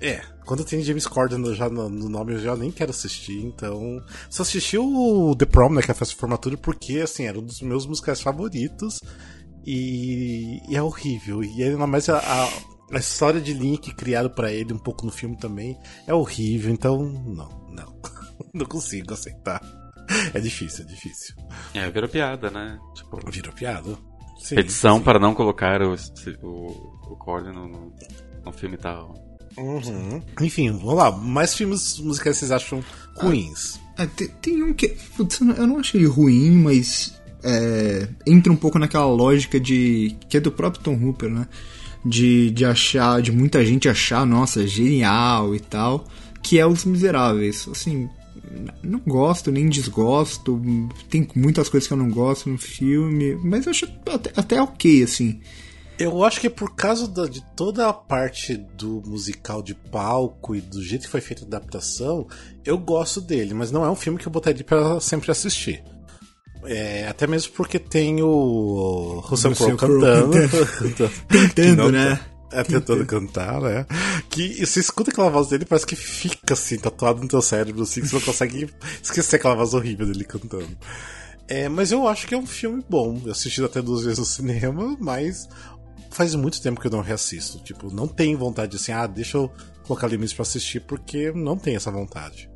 É, quando tem James Corden já no, no nome eu já nem quero assistir, então. Só assisti o The Prom, né, que é a festa de formatura, porque assim, era um dos meus musicais favoritos. E, e é horrível. E ainda mais a, a, a história de Link criado pra ele um pouco no filme também é horrível, então não, não. não consigo aceitar. É difícil, é difícil. É, virou piada, né? Tipo, Virou piada. Sim, petição sim. para não colocar o, o, o Corden no, no, no filme e tal. Uhum. Enfim, vamos lá. Mais filmes musicais vocês acham ruins? É, tem, tem um que. Putz, eu não- eu não achei ruim, mas. é, entra um pouco naquela lógica de. que é do próprio Tom Hooper, né? De, de achar. de muita gente achar, nossa, genial e tal. Que é Os Miseráveis. Assim. Não gosto, nem desgosto. Tem muitas coisas que eu não gosto no filme. Mas eu acho até, até ok, assim. Eu acho que por causa da- de toda a parte do musical de palco e do jeito que foi feita a adaptação, eu gosto dele, mas não é um filme que eu botaria pra sempre assistir. É, até mesmo porque tem o Russell Crowe cantando. Tentando, né? É, tentando cantar, né? Que você escuta aquela voz dele parece que fica assim, tatuado no teu cérebro, assim, que você não consegue esquecer aquela voz horrível dele cantando. É, mas eu acho que é um filme bom. Eu assisti até duas vezes no cinema, mas faz muito tempo que eu não reassisto. Tipo, não tenho vontade de assim, ah, deixa eu colocar limites pra assistir, porque não tenho essa vontade.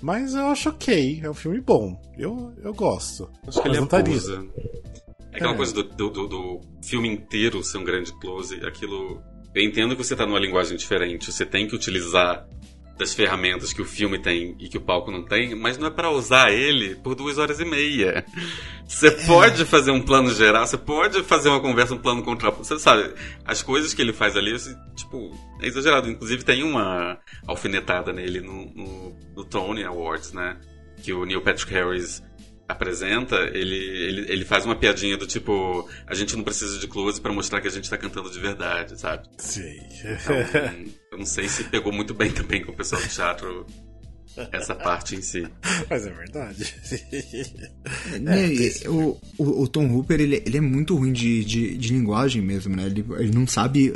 Mas eu acho ok, é um filme bom. Eu, eu gosto. Acho que Mas ele estaria. abusa. É aquela É. coisa do, do, do- do filme inteiro ser um grande close, aquilo. Eu entendo que você tá numa linguagem diferente, você tem que utilizar das ferramentas que o filme tem e que o palco não tem, mas não é pra usar ele por duas horas e meia. Você pode fazer um plano geral, você pode fazer uma conversa, um plano contra. Você sabe, as coisas que ele faz ali, tipo, é exagerado. Inclusive tem uma alfinetada nele no, no, no Tony Awards, né? Que o Neil Patrick Harris apresenta, ele, ele, ele faz uma piadinha do tipo, a gente não precisa de close pra mostrar que a gente tá cantando de verdade, sabe? Sei. Então, eu não sei se pegou muito bem também com o pessoal do teatro essa parte em si. mas é verdade. Né, e o, o, o Tom Hooper, ele, ele é muito ruim de, de, de linguagem mesmo, né? Ele, ele não sabe.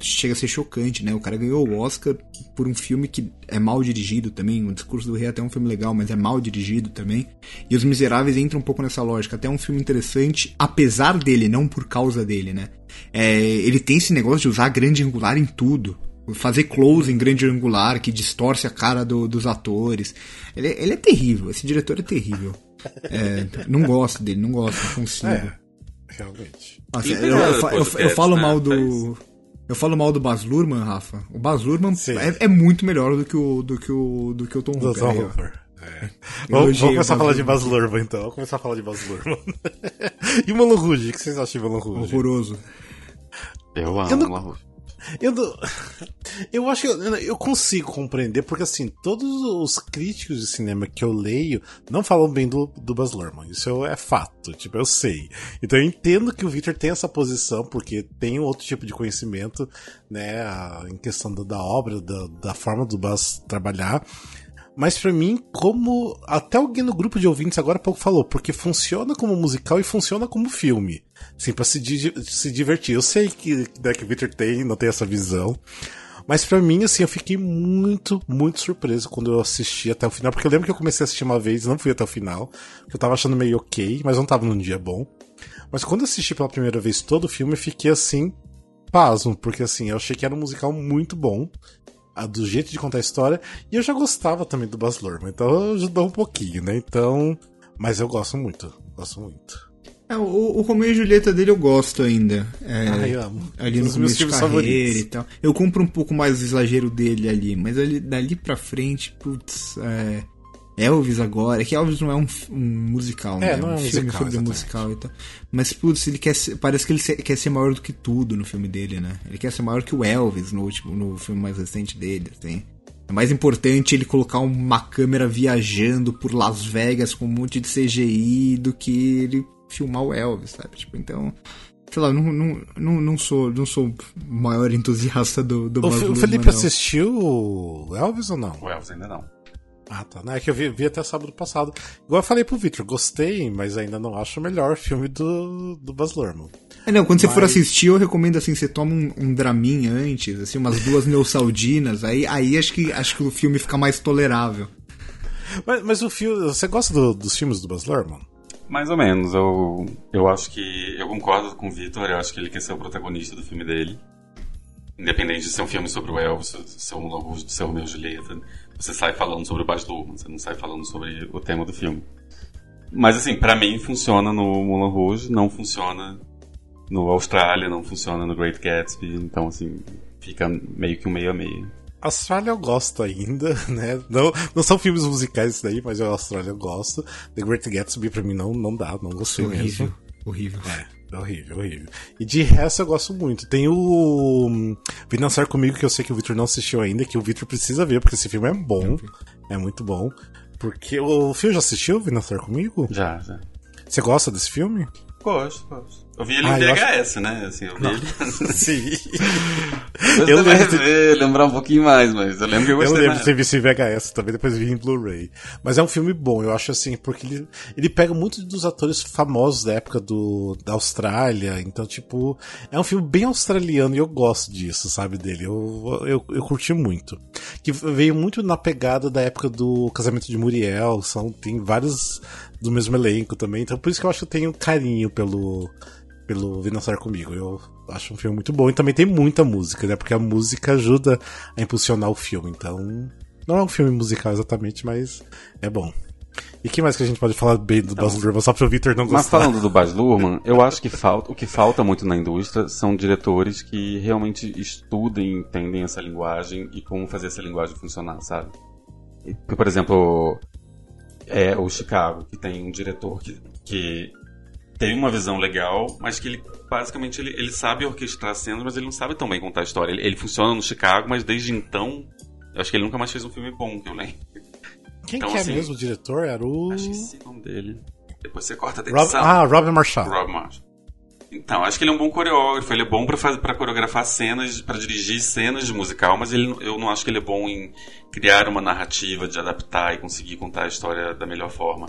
É, Chega a ser chocante, né? O cara ganhou o Oscar por um filme que é mal dirigido também. O Discurso do Rei é até um filme legal, mas é mal dirigido também. E Os Miseráveis entram um pouco nessa lógica. Até um filme interessante, apesar dele, não por causa dele, né? É, ele tem esse negócio de usar grande angular em tudo fazer close em grande angular que distorce a cara do- dos atores. Ele, ele é terrível, esse diretor é terrível. É, não gosto dele, não gosto, não consigo. É, realmente. Nossa, eu, eu, eu, eu falo né, mal do. Eu falo mal do Baz Luhrmann, Rafa. O Baz Luhrmann é, é muito melhor do que o, do que o, do que o Tom Do Hooper. Tom aí, ó. Hooper. É. Vamos, vamos o começar a falar de. Baz Luhrmann, então. Vamos começar a falar de Baz Luhrmann. e Moulin Rouge, o que vocês acham de Moulin Rouge? Horroroso. Eu amo Eu não-. Eu, eu acho que eu, eu consigo compreender, porque assim, todos os críticos de cinema que eu leio não falam bem do, do Baz Luhrmann. Isso é fato, tipo, eu sei. Então eu entendo que o Victor tem essa posição, porque tem outro tipo de conhecimento, né, em questão da, da obra, da, da forma do Baz trabalhar. Mas pra mim, como até alguém no grupo de ouvintes agora pouco falou, porque funciona como musical e funciona como filme. Assim, pra se, di- se divertir. Eu sei que, né, que o Victor tem, não tem essa visão. Mas pra mim, assim, eu fiquei muito, muito surpreso quando eu assisti até o final. Porque eu lembro que eu comecei a assistir uma vez não fui até o final. Que eu tava achando meio ok, mas não tava num dia bom. Mas quando eu assisti pela primeira vez todo o filme, eu fiquei assim, pasmo. Porque assim, eu achei que era um musical muito bom a- do jeito de contar a história. E eu já gostava também do Baz Luhrmann, então ajudou um pouquinho, né? Então, mas eu gosto muito, gosto muito. É, o, o Romeo e Julieta dele eu gosto ainda. É, Ai, amo. ali no dos meus começo de carreira favoritos. e tal. Eu compro um pouco mais o exagero dele ali, mas ali, dali pra frente, putz, é, Elvis agora, é que Elvis não é um, um musical, né? É, não é um filme musical, sobre exatamente. musical e tal. Mas, putz, ele quer ser, parece que ele se- quer ser maior do que tudo no filme dele, né? Ele quer ser maior que o Elvis no último, no filme mais recente dele, assim. É mais importante ele colocar uma câmera viajando por Las Vegas com um monte de CGI do que ele filmar o Elvis, sabe? Tipo, então, sei lá, não, não, não, não sou não sou o maior entusiasta do, do O, Felipe não. assistiu o Elvis ou não? O Elvis ainda não. Ah, tá. Não, é que eu vi, vi até sábado passado. Igual eu falei pro Victor, gostei, mas ainda não acho o melhor filme do, do Baz Luhrmann. É, não, quando você for Mas- assistir, eu recomendo assim, você toma um, um draminha antes, assim, umas duas neossaldinas, aí, aí acho que acho que o filme fica mais tolerável. Mas, mas o filme, você gosta do- dos filmes do Baz Luhrmann? Mais ou menos. Eu, eu acho que. Eu concordo com o Victor, eu acho que ele quer ser o protagonista do filme dele. Independente de ser um filme sobre o Elvis, ser um Moulin Rouge, ser o e Julieta. Você sai falando sobre o Baz Luhrmann, você não sai falando sobre o tema do filme. Mas assim, pra mim funciona no Moulin Rouge, não funciona no Austrália, não funciona no Great Gatsby. Então assim, fica meio que um meio a meio. Austrália eu gosto ainda, né? Não, não são filmes musicais isso daí, mas a Austrália eu gosto. The Great Gatsby pra mim não, não dá, não gostei horrível, mesmo. Horrível. É, horrível, horrível. E de resto eu gosto muito. Tem o hum, Vem Dançar Comigo, que eu sei que o Victor não assistiu ainda, que o Victor precisa ver, porque esse filme é bom. É muito bom. Porque o Fio já assistiu Vem Dançar Comigo? Já, já. Você gosta desse filme? Gosto, gosto. Eu vi ele Ah, em eu acho- VHS, né? Assim, eu vi ele. Sim. Eu, Eu eu lembro rever, lembrar um pouquinho mais, mas eu lembro que eu Eu gostei lembro mais. de ter visto em VHS também, depois vi em Blu-ray. Mas é um filme bom, eu acho assim, porque ele, ele pega muitos dos atores famosos da época do, da Austrália. Então, tipo, é um filme bem australiano e eu gosto disso, sabe, dele. Eu, eu, eu curti muito. Que veio muito na pegada da época do Casamento de Muriel, são, tem vários do mesmo elenco também. Então, por isso que eu acho que eu tenho carinho pelo, pelo Dançar Comigo. Eu acho um filme muito bom e também tem muita música, né? Porque a música ajuda a impulsionar o filme. Então, não é um filme musical exatamente, mas é bom. E que mais que a gente pode falar bem do Baz Luhrmann, só pro Victor não Mas gostar? falando do Baz Luhrmann, eu acho que falta, o que falta muito na indústria são diretores que realmente estudem, entendem essa linguagem e como fazer essa linguagem funcionar, sabe? Por exemplo, é o Chicago, que tem um diretor que, que tem uma visão legal, mas que ele basicamente ele, ele sabe orquestrar cenas, mas ele não sabe tão bem contar a história. Ele, ele funciona no Chicago, mas desde então, eu acho que ele nunca mais fez um filme bom, que eu lembro. Quem então, que é assim, mesmo o diretor? Era o. Acho que esse é o nome dele. Depois você corta a Rob... edição. Ah, Robin Marshall. Rob Marshall. Então, acho que ele é um bom coreógrafo, ele é bom para coreografar cenas, pra dirigir cenas de musical, mas ele, eu não acho que ele é bom em criar uma narrativa, de adaptar e conseguir contar a história da melhor forma.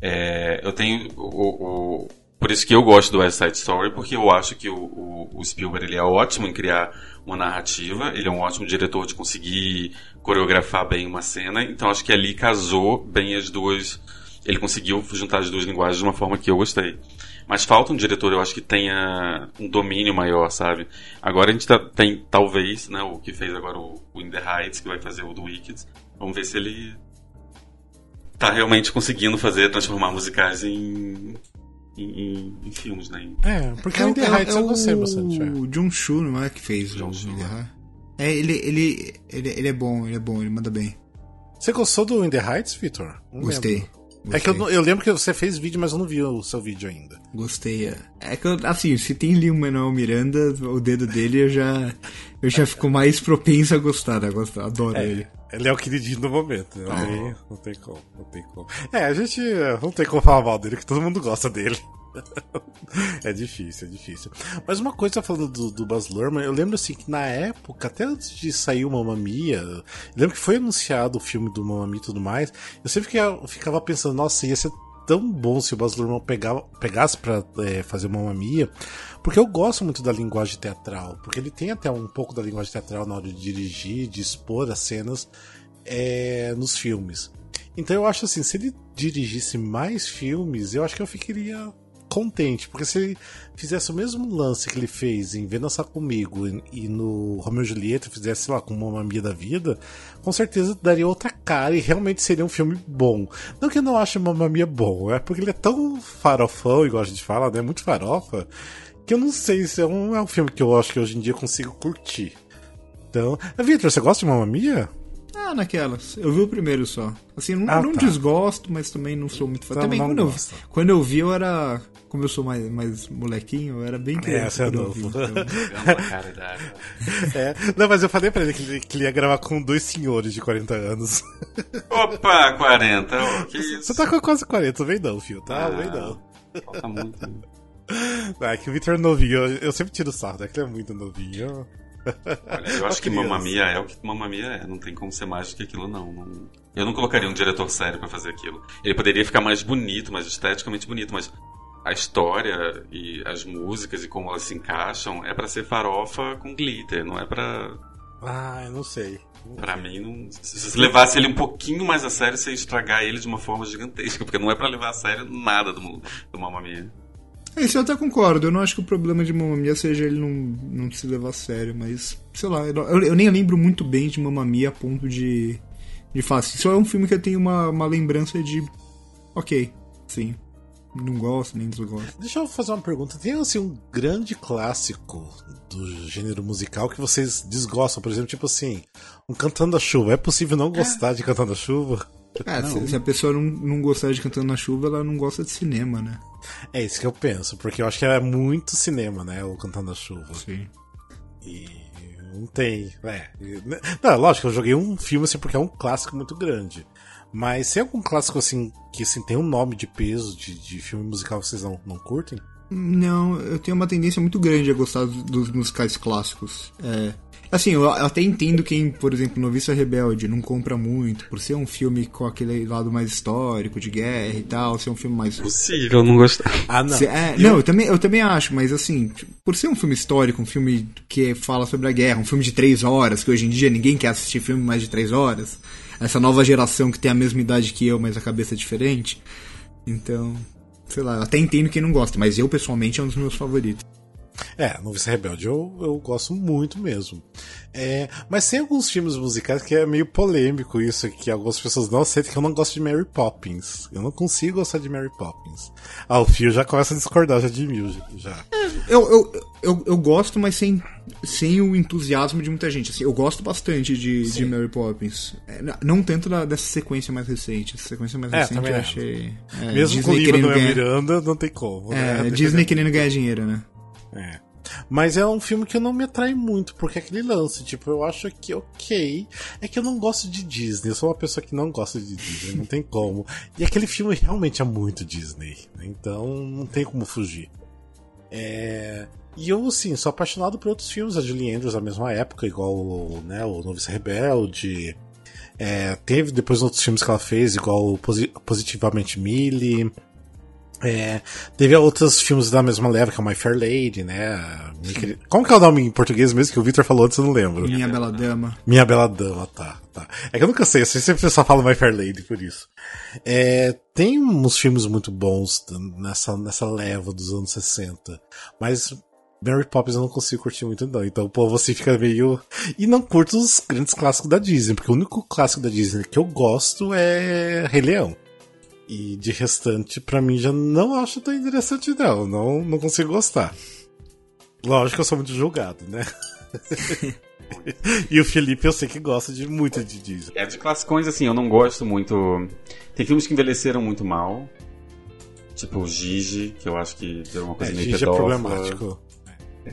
É, eu tenho o, o- por isso que eu gosto do West Side Story, porque eu acho que o, o- o Spielberg ele é ótimo em criar uma narrativa, ele é um ótimo diretor de conseguir coreografar bem uma cena, então acho que ali casou bem as duas, ele conseguiu juntar as duas linguagens de uma forma que eu gostei. Mas falta um diretor, eu acho que tenha um domínio maior, sabe? Agora a gente tá- tem, talvez, né, o que fez agora o, o In the Heights, que vai fazer o do Wicked. Vamos ver se ele tá realmente conseguindo fazer, transformar musicais em, em, em, em filmes, né? É, porque é, o In The Heights é, eu gostei o bastante. É. John Chu, não é que fez John o The é. Heights? É, ele, ele, ele, ele é bom, ele é bom, ele manda bem. Você gostou do In The Heights, Victor? Não Gostei. lembro. É que eu, eu lembro que você fez vídeo, mas eu não vi o seu vídeo ainda. Gostei. é. É que, eu, assim, se tem Lin Manuel Miranda, o dedo dele eu já, eu já fico mais propenso a gostar, né? Gosto- Adoro ele. Ele é o queridinho do momento. né? Não, tem, não tem como, não tem como. É, a gente eh, não tem como falar mal dele, que todo mundo gosta dele. é difícil, é difícil. Mas uma coisa falando do, do Baz Luhrmann, eu lembro assim que na época, até antes de sair o Mamma Mia, eu lembro que foi anunciado o filme do Mamma Mia e tudo mais, eu sempre ficava, ficava pensando, nossa, ia ser tão bom se o Baz Luhrmann pegasse pra eh, fazer Mamma Mia, porque eu gosto muito da linguagem teatral, porque ele tem até um pouco da linguagem teatral na hora de dirigir, de expor as cenas é, nos filmes. Então eu acho assim, se ele dirigisse mais filmes, eu acho que eu ficaria contente, porque se ele fizesse o mesmo lance que ele fez em Vem Dançar Comigo e- no Romeo e Julieta fizesse, sei lá, com uma Mia da Vida, com certeza daria outra cara e realmente seria um filme bom. Não que eu não ache Mamma Mia bom, é porque ele é tão farofão, igual a gente fala, né? Muito farofa, que eu não sei se é um, é um filme que eu acho que hoje em dia eu consigo curtir. Então, Victor, você gosta de Mamma Mia? Ah, naquelas. Eu vi o primeiro só. Assim, eu não, Ah, não tá. desgosto, mas também não sou muito fã. Então também quando eu, quando eu vi, eu era. Como eu sou mais, mais molequinho, eu era bem criança. você é quando eu novo. então- caridade. É. Não, mas eu falei pra ele que, ele que ele ia gravar com dois senhores de 40 anos. Opa, 40. ó, que isso? Você tá com quase 40, vem não, filho, tá? Ah, Vem não. Falta muito. né? Ah, é que o Victor é novinho, eu, eu sempre tiro sarro, né? Que ele é muito novinho. Olha, eu acho que criança. Mamma Mia é o que Mamma Mia é. Não tem como ser mais do que aquilo, não. Não- Eu não colocaria um diretor sério pra fazer aquilo. Ele poderia ficar mais bonito, mais esteticamente bonito, mas a história e as músicas e como elas se encaixam é pra ser farofa com glitter, não é pra. Ah, eu não sei. Pra mim, não... se você levasse ele um pouquinho mais a sério, você ia estragar ele de uma forma gigantesca, porque não é pra levar a sério nada do, do Mamma Mia. É, isso eu até concordo. Eu não acho que o problema de Mamma Mia seja ele não, não se levar a sério, mas, sei lá, eu, eu nem lembro muito bem de Mamma Mia a ponto de, de falar assim. Só é um filme que eu tenho uma, uma lembrança de. Ok, sim. Não gosto, nem desgosto. Deixa eu fazer uma pergunta. Tem assim um grande clássico do gênero musical que vocês desgostam, por exemplo, tipo assim, um Cantando a Chuva. É possível não gostar de Cantando a Chuva? É, se, se a pessoa não, não gostar de Cantando na Chuva, ela não gosta de cinema, né? É isso que eu penso, porque eu acho que é muito cinema, né? O Cantando a Chuva. Sim. E não tem. É. Não, lógico, eu joguei um filme assim porque é um clássico muito grande. Mas tem algum clássico assim que assim, tem um nome de peso de, de filme musical que vocês não, não curtem? Não, eu tenho uma tendência muito grande a gostar dos, musicais clássicos. É. Assim, eu até entendo quem, por exemplo, Noviça Rebelde não compra muito, por ser um filme com aquele lado mais histórico, de guerra e tal, ser um filme mais. Possível não gostar. Ah, não. Se- é, não, eu também, eu também acho, mas assim, por ser um filme histórico, um filme que fala sobre a guerra, um filme de três horas, que hoje em dia ninguém quer assistir filme mais de três horas, essa nova geração que tem a mesma idade que eu, mas a cabeça é diferente, então, sei lá, até entendo quem não gosta, mas eu pessoalmente é um dos meus favoritos. É, Noviça Rebelde eu, eu gosto muito mesmo. É, mas tem alguns filmes musicais que é meio polêmico isso, que algumas pessoas não aceitam, que eu não gosto de Mary Poppins. Eu não consigo gostar de Mary Poppins. Ah, o Fio já começa a discordar já de mil, já. Eu, eu, eu, eu gosto, mas sem, sem o entusiasmo de muita gente. Assim, eu gosto bastante de, de Mary Poppins. É, não tanto da, dessa sequência mais recente. Essa sequência mais É, recente eu achei. é, Mesmo com o Disney querendo do ganhar, Miranda, não tem como. é, né? Disney querendo ganhar dinheiro, né? É. Mas é um filme que não me atrai muito, porque é aquele lance, tipo, eu acho que ok. É que eu não gosto de Disney, eu sou uma pessoa que não gosta de Disney, não tem como. E aquele filme realmente é muito Disney, né? então não tem como fugir. É. E eu, assim, sou apaixonado por outros filmes da Julie Andrews da mesma época, igual o, né, o Novice Rebelde. É, teve depois outros filmes que ela fez, igual Positivamente Millie. É, teve outros filmes da mesma leva, que é o My Fair Lady, né? Querida- Como que é o nome em português mesmo que o Victor falou antes, eu não lembro. Minha Bela Dama. Minha Bela Dama, tá, tá. É que eu nunca sei, eu sempre só falo My Fair Lady por isso. É, tem uns filmes muito bons nessa, nessa leva dos anos 60, mas Mary Poppins eu não consigo curtir muito não, então o povo assim fica meio... E não curto os grandes clássicos da Disney, porque o único clássico da Disney que eu gosto é Rei Leão. E de restante, pra mim, já não acho tão interessante, não. Não, não consigo gostar. Lógico que eu sou muito julgado, né? e o Felipe eu sei que gosta de muito de Disney. É, de classicões, assim, eu não gosto muito. Tem filmes que envelheceram muito mal. Tipo o Gigi, que eu acho que deu uma coisa É, meio Gigi é pedófila. problemático.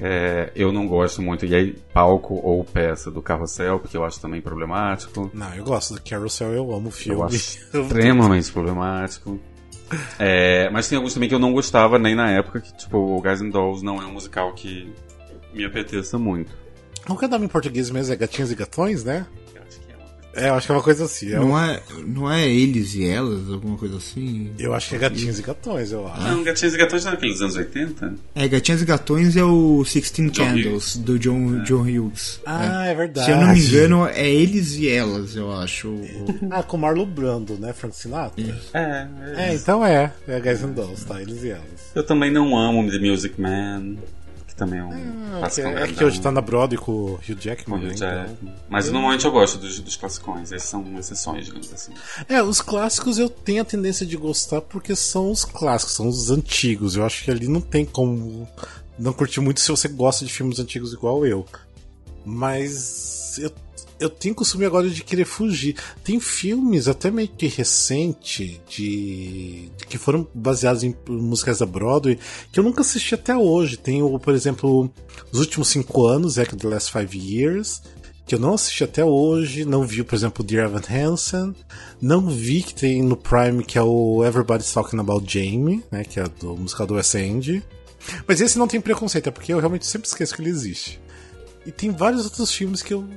É, eu não gosto muito. E aí, palco ou peça do Carrossel, porque eu acho também problemático. Não, eu gosto do Carousel, eu amo o filme. Eu acho extremamente problemático. É, mas tem alguns também que eu não gostava nem na época, que tipo, o Guys and Dolls não é um musical que me apeteça muito. É o nome em português mesmo? É Gatinhos e Gatões, né? É É, eu acho que é uma coisa assim. é um- Não é, não é eles e elas, alguma coisa assim? Eu acho que é Gatinhos e Gatões, eu acho. Não, Gatinhos e Gatões não é aqueles anos 80? É, Gatinhas e Gatões é o Sixteen Candles, do John, John Hughes. Ah, é verdade. Se eu não me engano, é eles e elas, eu acho. o- Ah, com Marlon Brando, né? Frank Sinatra? É, É, então é. É Guys and Dolls, tá? Eles e elas. Eu também não amo The Music Man, que também é um Ah, que classicão é, é que hoje tá na Broadway com o Hugh com Jackman, Hugh né? Jackman. Então... Mas normalmente eu gosto dos, dos classicões, esses são exceções, digamos assim. É, os clássicos eu tenho a tendência de gostar porque são os clássicos, são os antigos. Eu acho que ali não tem como não curtir muito se você gosta de filmes antigos igual eu. Mas eu, eu tenho costume agora de querer fugir. Tem filmes até meio que recente de, de que foram baseados em músicas da Broadway que eu nunca assisti até hoje. Tem o, por exemplo, Os Últimos Cinco Anos, é que The Last Five Years, que eu não assisti até hoje, não vi, por exemplo, Dear Evan Hansen, não vi que tem no Prime, que é o Everybody's Talking About Jamie, né, que é do musical do West End. Mas esse não tem preconceito, é porque eu realmente sempre esqueço que ele existe. E tem vários outros filmes que eu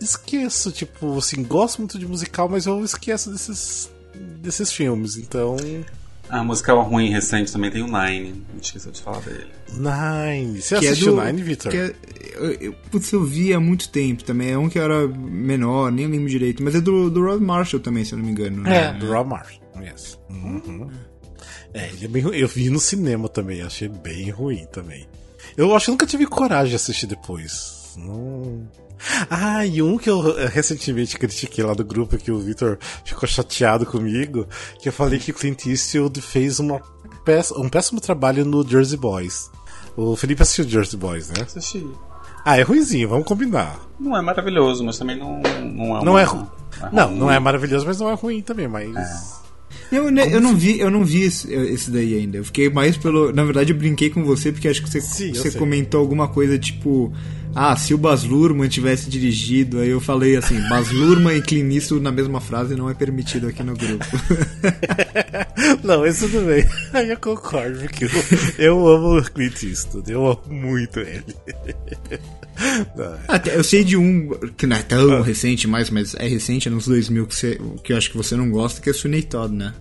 esqueço, tipo, assim, gosto muito de musical, mas eu esqueço desses, desses filmes, então... Ah, musical ruim recente também tem o Nine, me esqueci de falar dele. Nine, você que é assistiu do- Nine, Victor? que é- eu, eu, putz, eu vi há muito tempo também. É um que era menor, nem lembro direito. Mas é do, do Rod Marshall também, se eu não me engano. É, né? do Rob Marshall, yes. Uhum. É, ele é bem ruim. Eu vi no cinema também, achei bem ruim também. Eu acho que nunca tive coragem de assistir depois. Não... Ah, e um que eu eh, recentemente critiquei lá do grupo, que o Victor ficou chateado comigo, que eu falei que o Clint Eastwood fez uma péss- um péssimo trabalho no Jersey Boys. O Felipe assistiu Jersey Boys, né? Assisti. Ah, é ruimzinho, vamos combinar. Não é maravilhoso, mas também não, não é Não uma- é ruim. Não, não é maravilhoso, mas não é ruim também, mas... Eu, né, eu não vi, eu não vi esse, esse daí ainda. Eu fiquei mais pelo. Na verdade, eu brinquei com você porque acho que você, Sim, eu você comentou alguma coisa tipo. Ah, se o Baz Luhrmann tivesse dirigido, aí eu falei assim, Baz Luhrmann e Clint Eastwood na mesma frase não é permitido aqui no grupo. Não, isso tudo bem. Aí eu concordo, porque eu, eu amo o Clint Eastwood, eu amo muito ele. Até, eu sei de um que não é tão recente mais, mas é recente, é nos 2000, que, você, que eu acho que você não gosta, que é Sunny Todd, né?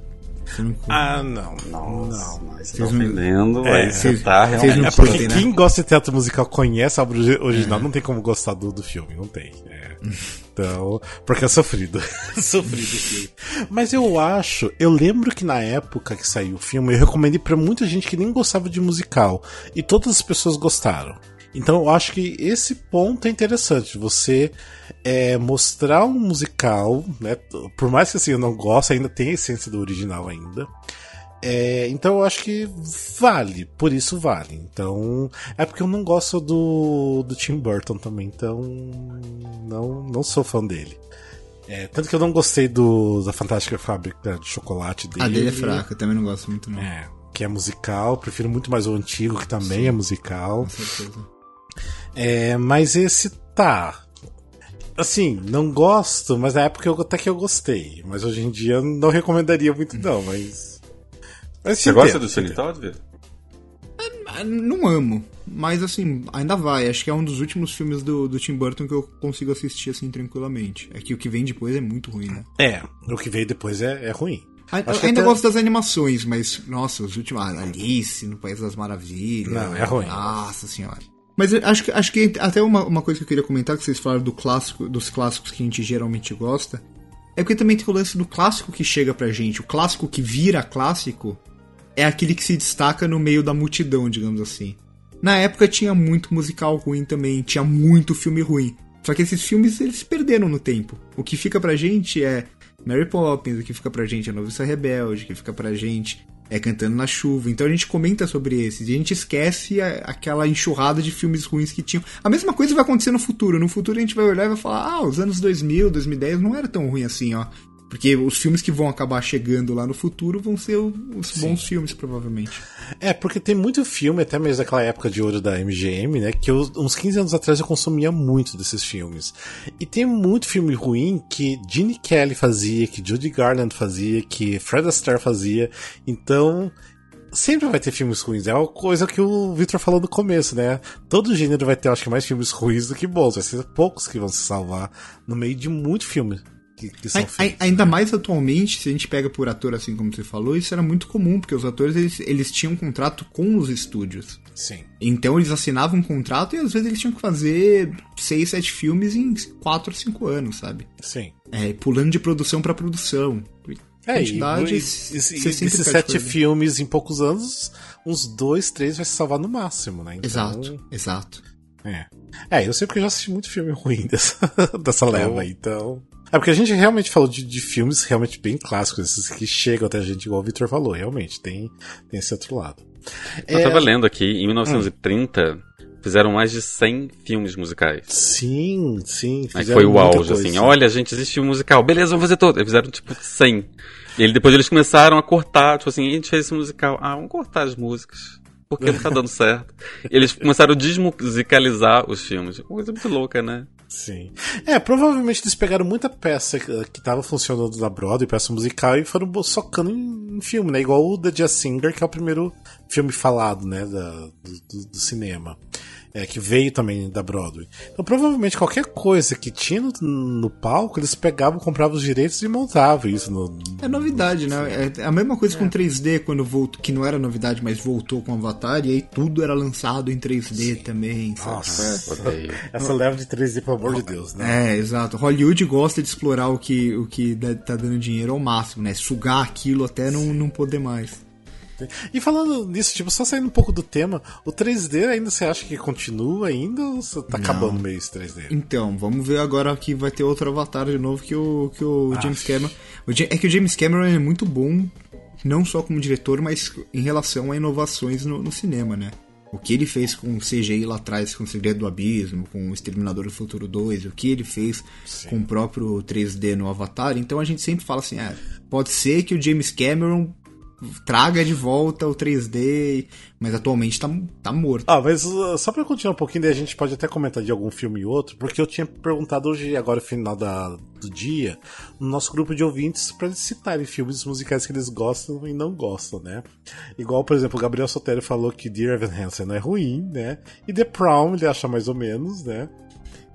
Não... Ah, não. Nossa, não. mas você Vocês tá ofendendo, É, aí você vocês- tá realmente... não É porque curtem, né? quem gosta de teatro musical conhece a obra ori- original, não tem como gostar do, do filme, não tem. É. Então, porque é sofrido. sofrido filme. Mas eu acho, eu lembro que na época que saiu o filme, eu recomendei pra muita gente que nem gostava de musical. E todas as pessoas gostaram. Então eu acho que esse ponto é interessante. Você é, mostrar um musical, né? Por mais que assim eu não goste, ainda tem a essência do original ainda. É, então eu acho que vale, por isso vale. Então, é porque eu não gosto do, do Tim Burton também, então não, não sou fã dele. É, tanto que eu não gostei do, da Fantástica Fábrica de Chocolate dele. A dele é fraca, eu também não gosto muito, não. É, que é musical, prefiro muito mais o antigo, que também é musical. Com certeza. É, mas esse tá. Assim, não gosto, mas na época eu, até que eu gostei. Mas hoje em dia eu não recomendaria muito, não, mas. mas Você gosta do. Todd, Vitor? Ah, Não amo, mas assim, ainda vai. Acho que é um dos últimos filmes do, do Tim Burton que eu consigo assistir assim tranquilamente. É que o que vem depois é muito ruim, né? É, o que veio depois é, é ruim. A- Acho que ainda até- gosto das animações, mas, nossa, os últimos. ah, Alice no País das Maravilhas. Não, é ruim. Nossa senhora. Mas acho que, acho que até uma, uma coisa que eu queria comentar, que vocês falaram do clássico, dos clássicos que a gente geralmente gosta, é porque também tem o lance do clássico que chega pra gente. O clássico que vira clássico é aquele que se destaca no meio da multidão, digamos assim. Na época tinha muito musical ruim também, tinha muito filme ruim. Só que esses filmes eles perderam no tempo. O que fica pra gente é Mary Poppins, o que fica pra gente é Noviça Rebelde, o que fica pra gente é Cantando na Chuva. Então a gente comenta sobre esses e a gente esquece a, aquela enxurrada de filmes ruins que tinham. A mesma coisa vai acontecer no futuro. No futuro a gente vai olhar e vai falar: ah, os anos 2000, 2010 não era tão ruim assim, ó. Porque os filmes que vão acabar chegando lá no futuro vão ser os Sim. bons filmes, provavelmente. É, porque tem muito filme, até mesmo daquela época de ouro da MGM, né? Que eu, uns 15 anos atrás eu consumia muito desses filmes. E tem muito filme ruim que Gene Kelly fazia, que Judy Garland fazia, que Fred Astaire fazia. Então, sempre vai ter filmes ruins. É uma coisa que o Victor falou no começo, né? Todo gênero vai ter, acho que, mais filmes ruins do que bons. Vai ser poucos que vão se salvar no meio de muito filme que, que são feitos. Ainda mais atualmente, se a gente pega por ator, assim como você falou, isso era muito comum, porque os atores eles, eles tinham um contrato com os estúdios. Sim. Então eles assinavam um contrato e às vezes eles tinham que fazer seis, sete filmes em quatro, cinco anos, sabe? Sim. É, pulando de produção para produção. É, e, e, e, esses sete filmes em poucos anos, uns dois, três vai se salvar no máximo, né? Então... Exato, exato. É. É, eu sei porque eu já assisti muito filme ruim dessa, dessa leva, então. É porque a gente realmente falou de, de filmes realmente bem clássicos, esses que chegam até a gente, igual o Victor falou, realmente, tem, tem esse outro lado. Eu é... tava lendo aqui, em 1930, hum. fizeram mais de 100 filmes musicais. Sim, sim. Aí foi o auge, assim, olha, gente, existe filme musical, beleza, vamos fazer todo. Eles fizeram, tipo, 100. E ele, depois eles começaram a cortar, tipo assim, a gente fez esse musical, ah, vamos cortar as músicas porque não tá dando certo. Eles começaram a desmusicalizar os filmes. Uma coisa muito louca, né? Sim. É, provavelmente eles pegaram muita peça que tava funcionando na Broadway, peça musical, e foram socando em, em filme, né? Igual o The Jazz Singer, que é o primeiro filme falado, né, da, do, do cinema é, que veio também da Broadway. Então, provavelmente qualquer coisa que tinha no, no palco, eles pegavam, compravam os direitos e montavam isso. No, é novidade, né? É a mesma coisa é. com 3D, quando voltou, que não era novidade, mas voltou com Avatar, e aí tudo era lançado em 3D Sim. também. Nossa, é. essa leva de 3D, pelo amor de Deus, né? É, exato. Hollywood gosta de explorar o que, o que tá dando dinheiro ao máximo, né? Sugar aquilo até não, não poder mais. E falando nisso, tipo, só saindo um pouco do tema, o 3D ainda você acha que continua ainda ou você tá Não. acabando meio esse 3D? Então, vamos ver agora que vai ter outro avatar de novo que o, que o James Cameron. É que o James Cameron é muito bom, não só como diretor, mas em relação a inovações no, no cinema, né? O que ele fez com o CGI lá atrás, com o Segredo do Abismo, com o Exterminador do Futuro 2, o que ele fez Sim. com o próprio 3D no Avatar. Então a gente sempre fala assim: ah, pode ser que o James Cameron traga de volta o 3D, mas atualmente tá, tá morto. Ah, mas uh, só pra continuar um pouquinho, daí a gente pode até comentar de algum filme e outro, porque eu tinha perguntado hoje, agora final da, do dia, no nosso grupo de ouvintes, pra eles citarem filmes musicais que eles gostam e não gostam, né? Igual, por exemplo, o Gabriel Sotero falou que Dear Evan Hansen não é ruim, né? E The Prom ele acha mais ou menos, né?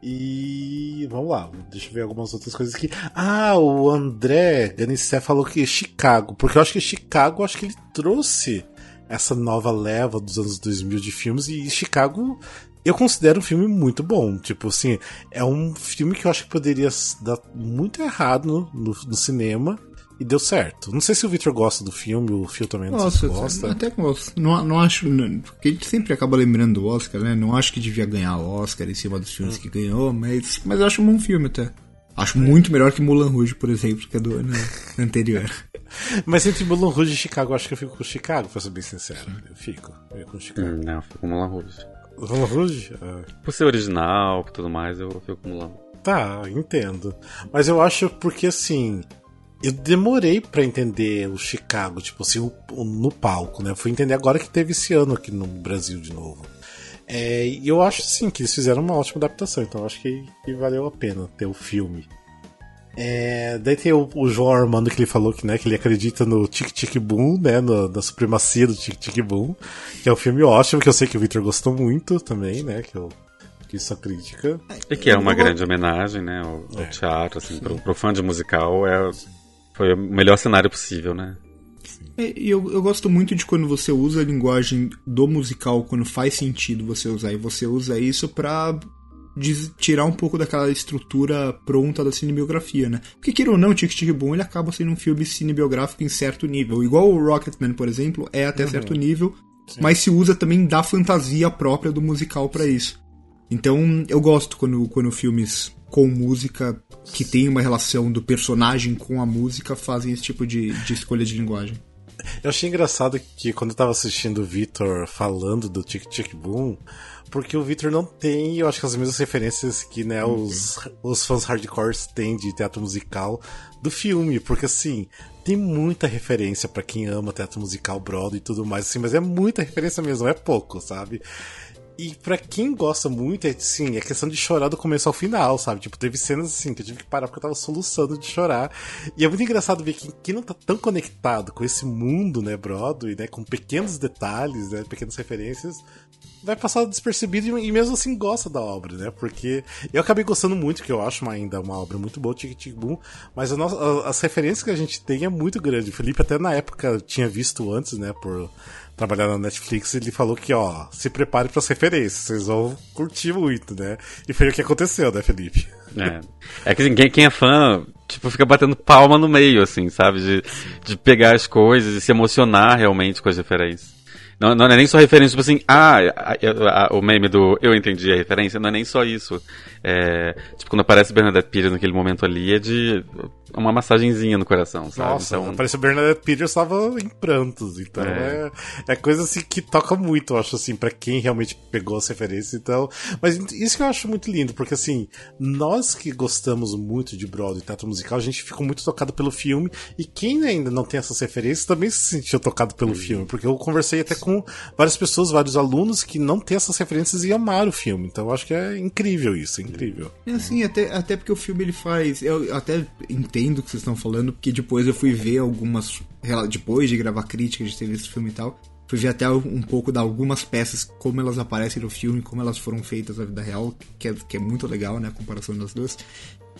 E vamos lá, deixa eu ver algumas outras coisas aqui. Ah, o André Ganissé falou que Chicago, porque eu acho que Chicago, acho que ele trouxe essa nova leva dos anos 2000 de filmes e Chicago eu considero um filme muito bom. Tipo assim, é um filme que eu acho que poderia dar muito errado no, no, no cinema e deu certo. Não sei se o Victor gosta do filme, o Phil também não Nossa, gosta. Até gosto. Não, não acho. Não, porque a gente sempre acaba lembrando do Oscar, né? Não acho que devia ganhar o Oscar em cima dos filmes hum. que ganhou, mas, mas eu acho um bom filme até. Acho muito melhor que Mulan Rouge, por exemplo, que é do ano anterior. Mas entre Mulan Rouge e Chicago, acho que eu fico com Chicago, pra ser bem sincero. Eu fico. Eu fico com Chicago. Hum, não, eu fico com Mulan Rouge. Mulan Rouge? Ah. Por ser original e tudo mais, eu fico com Mulan. Tá, entendo. Mas eu acho porque assim eu demorei para entender o Chicago, tipo assim, o, o, no palco, né? Eu fui entender agora que teve esse ano aqui no Brasil de novo. É, e eu acho sim que eles fizeram uma ótima adaptação, então eu acho que, que, valeu a pena ter o filme. É, daí tem o, o, João Armando que ele falou que, né, que ele acredita no Tic Tic Boom, né, no, na supremacia do Tic Tic Boom, que é um filme ótimo, que eu sei que o Victor gostou muito também, né, que eu que isso crítica. E que é uma grande homenagem, né, ao, ao é. teatro, assim, pro, pro fã de musical é foi o melhor cenário possível, né? É, eu, eu gosto muito de quando você usa a linguagem do musical, quando faz sentido você usar, e você usa isso pra tirar um pouco daquela estrutura pronta da cinebiografia, né? Porque, queira ou não, Tic Tic Boom ele acaba sendo um filme cinebiográfico em certo nível. Igual o Rocketman, por exemplo, é até uhum. certo nível, Sim. mas se usa também da fantasia própria do musical para isso. Então eu gosto quando, quando filmes com música que tem uma relação do personagem com a música fazem esse tipo de, de escolha de linguagem. Eu achei engraçado que quando eu tava assistindo o Victor falando do Tic Tic Boom, porque o Victor não tem, eu acho que as mesmas referências que né, os, os fãs hardcores têm de teatro musical do filme, porque assim, tem muita referência para quem ama teatro musical, Broadway e tudo mais, assim, mas é muita referência mesmo, é pouco, sabe? E para quem gosta muito, é, sim, é questão de chorar do começo ao final, sabe? Tipo, teve cenas assim que eu tive que parar porque eu tava soluçando de chorar. E é muito engraçado ver que quem não tá tão conectado com esse mundo, né, Broadway, né, com pequenos detalhes, né, pequenas referências, vai passar despercebido e mesmo assim gosta da obra, né? Porque eu acabei gostando muito, que eu acho ainda uma obra muito boa, Tic Tic Boom, mas nossa, as referências que a gente tem é muito grande. O Felipe até na época tinha visto antes, né, por trabalhar na Netflix, ele falou que, ó, se prepare para as referências, vocês vão curtir muito, né? E foi o que aconteceu, né, Felipe? É, é que assim, quem, é fã, tipo, fica batendo palma no meio, assim, sabe? De, de pegar as coisas e se emocionar realmente com as referências. Não, não é nem só referência, tipo assim, ah, a, a, o meme do eu entendi a referência, não é nem só isso. É, tipo, quando aparece Bernadette Pires naquele momento ali, é de uma massagenzinha no coração, sabe? Nossa, então... apareceu Bernadette Peters estava em prantos, então é. é. É, coisa assim que toca muito, eu acho assim, para quem realmente pegou as referências, então. Mas isso que eu acho muito lindo, porque assim, nós que gostamos muito de Broadway e teatro musical, a gente ficou muito tocado pelo filme, e quem ainda não tem essas referências também se sentiu tocado pelo filme, porque eu conversei até com várias pessoas, vários alunos que não têm essas referências e amaram o filme, então eu acho que é incrível isso, é incrível. É assim, até, até porque o filme ele faz, eu até entendo o que vocês estão falando, porque depois eu fui ver algumas. Depois de gravar crítica de ter visto o filme e tal, fui ver até um pouco de algumas peças, como elas aparecem no filme, como elas foram feitas na vida real, que é, que é muito legal, né? A comparação das duas.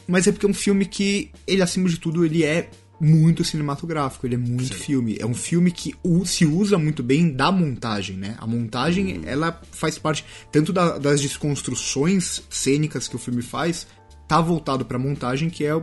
Mas é porque é um filme que, ele acima de tudo, ele é muito cinematográfico, ele é muito Sim. filme. É um filme que se usa muito bem da montagem, né? A montagem, uhum. ela faz parte tanto da, das desconstruções cênicas que o filme faz, tá voltado pra montagem, que é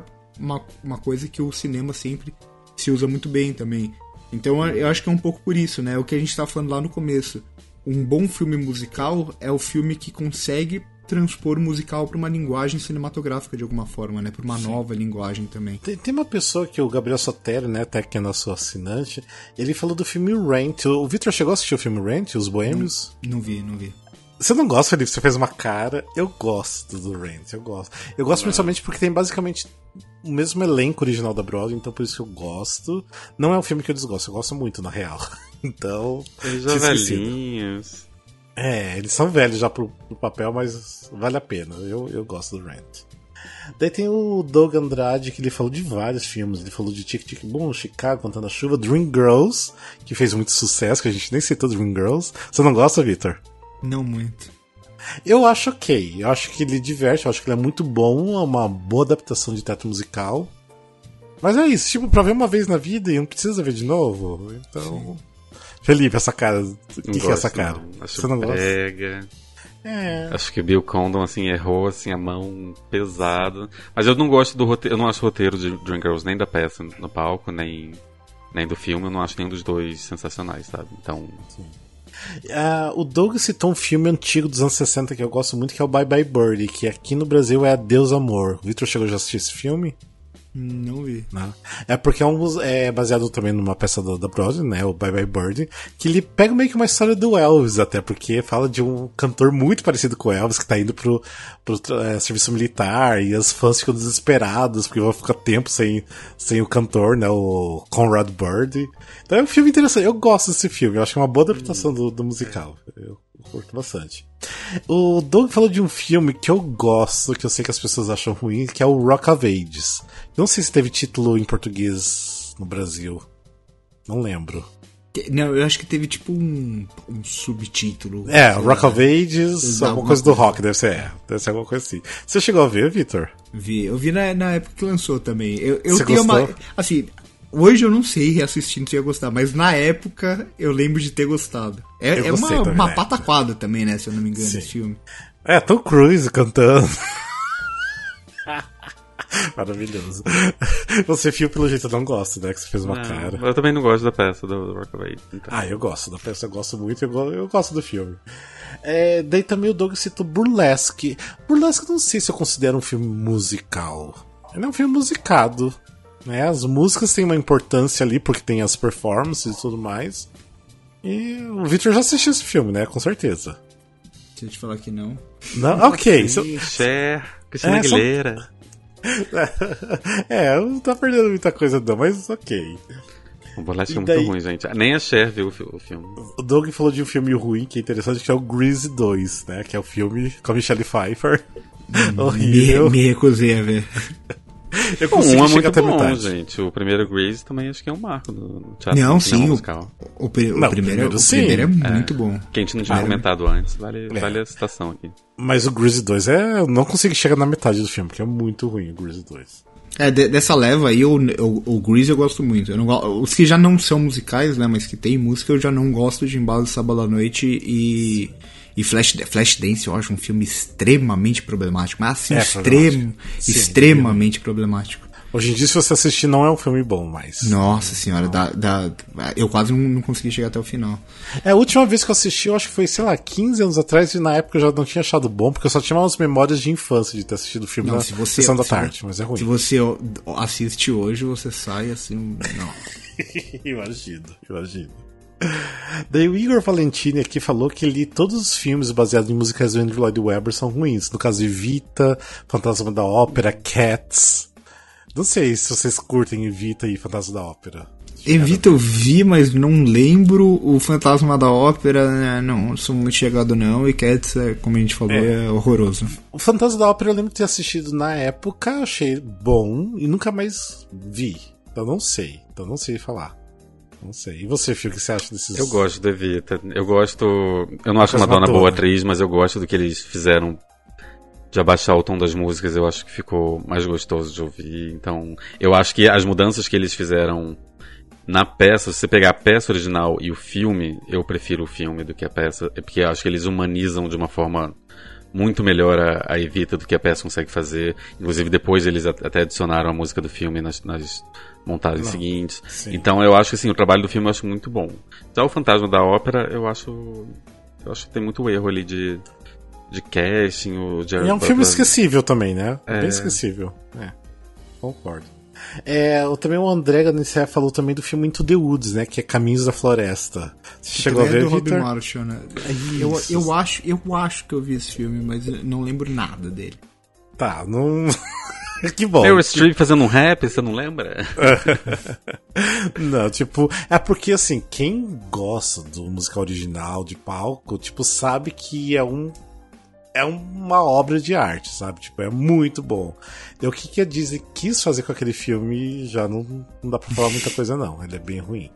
uma, uma coisa que o cinema sempre se usa muito bem também. Então eu acho que é um pouco por isso, né? O que a gente estava falando lá no começo. Um bom filme musical é o filme que consegue transpor o musical para uma linguagem cinematográfica de alguma forma, né? Para uma Sim. nova linguagem também. Tem, tem, uma pessoa que o Gabriel Sotero, né, até que é nosso assinante, ele falou do filme Rent. O Victor chegou a assistir o filme Rent, Os Boêmios? Não, não vi, não vi. Você não gosta, Felipe? Você fez uma cara. Eu gosto do Rent, eu gosto. Eu gosto principalmente porque tem basicamente o mesmo elenco original da Broadway, então por isso que eu gosto. Não é um filme que eu desgosto, eu gosto muito, na real. Então. Eles já velhinhos. É, eles são velhos já pro, pro, papel, mas vale a pena. Eu, eu gosto do Rent. Daí tem o Doug Andrade, que ele falou de vários filmes. Ele falou de Tic Tic Boom, Chicago, Contando a Chuva, Dream Girls, que fez muito sucesso, que a gente nem citou Dream Girls. Você não gosta, Victor? Não muito. Eu acho ok. Eu acho que ele diverte, eu acho que ele é muito bom, é uma boa adaptação de teatro musical. Mas é isso, tipo, pra ver uma vez na vida e não precisa ver de novo. Então. Sim. Felipe, essa cara. O que, que, é essa cara? Não. Acho Você não gosta? É. Acho que Bill Condon, assim, errou, assim, a mão pesada. Mas eu não gosto do roteiro, eu não acho o roteiro de Dream Girls nem da peça no palco, nem, nem do filme, eu não acho nenhum dos dois sensacionais, sabe? Então. Sim. Uh, o Doug citou um filme antigo dos anos 60 que eu gosto muito, que é o Bye Bye Birdie, que aqui no Brasil é Adeus Amor. O Victor chegou a assistir esse filme? Não vi. Não. É porque é, um, é baseado também numa peça da, da Broadway, né? O Bye Bye Birdie, que ele pega meio que uma história do Elvis, até porque fala de um cantor muito parecido com o Elvis, que tá indo pro, pro é, serviço militar, e as fãs ficam desesperadas, porque vão ficar tempo sem, sem o cantor, né? O Conrad Birdie. Então é um filme interessante. Eu gosto desse filme, eu acho que é uma boa adaptação do, do musical. Eu curto bastante. O Doug falou de um filme que eu gosto, que eu sei que as pessoas acham ruim, que é o Rock of Ages. Não sei se teve título em português no Brasil. Não lembro. Não, eu acho que teve tipo um, um subtítulo. É, Rock of Ages, alguma coisa do rock, deve ser, é, deve ser alguma coisa assim. Você chegou a ver, Victor? Vi, eu vi na, na época que lançou também. Eu, eu Você tenho gostou? uma. Assim, Hoje eu não sei reassistindo se ia gostar, mas na época eu lembro de ter gostado. É, é uma, também, uma pataquada também, né? Se eu não me engano, Sim. esse filme. É, Tom Cruise cantando. Maravilhoso. Você, Fio, pelo jeito, não gosta, né? Que você fez uma Não, cara. Eu também não gosto da peça do, do Rockaway. Então. Ah, eu gosto da peça, eu gosto muito, eu gosto, eu gosto do filme. É, daí também o Doug citou Burlesque. Burlesque eu não sei se eu considero um filme musical. Ele é um filme musicado. Né? As músicas têm uma importância ali, porque tem as performances e tudo mais. E o Victor já assistiu esse filme, né? Com certeza. Deixa eu te falar que não. Não? Ok. se Cher, Cristina É, só- Aguilera. é, não tá perdendo muita coisa não, mas ok. O Burlesque é muito daí- ruim, gente. Nem a Cher viu o fi- o filme. O Doug falou de um filme ruim que é interessante, que é o Grease 2, né? Que é o filme com a Michelle Pfeiffer. Me, Horrível. me recusei a ver. Eu Bom, consegui um é muito até bom, metade. gente. O primeiro Grease também acho que é um marco do teatro Não, sim, o- musical. O, pri- o Não, primeiro, primeiro o sim. primeiro é, muito bom. Que a gente não tinha Ah, comentado antes. Vale, É. vale a citação aqui. Mas o Grease 2 é. Eu não consegui chegar na metade do filme, porque é muito ruim o Grease 2. É, de- dessa leva aí, o, o, o Grease eu gosto muito. Eu não os que já não são musicais, né, mas que tem música, eu já não gosto de Embalo de Sábado à Noite e, e Flash, Flashdance, eu acho um filme extremamente problemático. Mas assim, É, extremo. Sim, extremamente problemático. Hoje em dia, se você assistir, não é um filme bom mais. Nossa senhora, dá, dá- eu quase não, não consegui chegar até o final. É, a última vez que eu assisti, eu acho que foi, sei lá, 15 anos atrás, e na época eu já não tinha achado bom, porque eu só tinha umas memórias de infância de ter assistido o filme Não, na se você, sessão da se tarde, mas é ruim. Se você assiste hoje, você sai assim. Não. imagino, imagino. Daí o Igor Valentini aqui falou que ele, todos os filmes baseados em músicas do Andrew Lloyd Webber são ruins. No caso de Vita, Fantasma da Ópera, Cats. Não sei se vocês curtem Evita e Fantasma da Ópera. Evita eu vi, mas não lembro. O Fantasma da Ópera, né, não, não sou muito chegado não. E Cats, é, como a gente falou, é, horroroso. O Fantasma da Ópera eu lembro de ter assistido na época, achei bom e nunca mais vi. Então não sei. Então não sei falar. Não sei. E você, Fio, o que você acha desses. Eu gosto do Evita. Eu gosto. Eu não acho a Mas Madonna Madonna. boa atriz, mas eu gosto do que eles fizeram de abaixar o tom das músicas. Eu acho que ficou mais gostoso de ouvir. Então, eu acho que as mudanças que eles fizeram na peça, se você pegar a peça original e o filme, eu prefiro o filme do que a peça, porque eu acho que eles humanizam de uma forma muito melhor a, a Evita do que a peça consegue fazer. Inclusive, depois eles até adicionaram a música do filme nas, nas montagens Não. seguintes. Sim. Então, eu acho que assim, o trabalho do filme eu acho muito bom. Já o Fantasma da Ópera, eu acho. Eu acho que tem muito erro ali de, de casting. O E Jared é um filme esquecível também, né? É. É. Bem esquecível. É. Concordo. É, o- também o André Ganicé falou também do filme Into the Woods, né? Que é Caminhos da Floresta. Você chegou a é ver, Rob Victor? Marshall, né? Eu, Isso. eu, acho, eu acho que eu vi esse filme, mas eu não lembro nada dele. Tá, não. que bom. Meryl Streep fazendo um rap, você não lembra? Não, tipo, é porque assim, quem gosta do musical original de palco, tipo, sabe que é um é uma obra de arte, sabe? Tipo, é muito bom. E o que, que a Disney quis fazer com aquele filme já não, não dá pra falar muita coisa, não. Ele é bem ruim.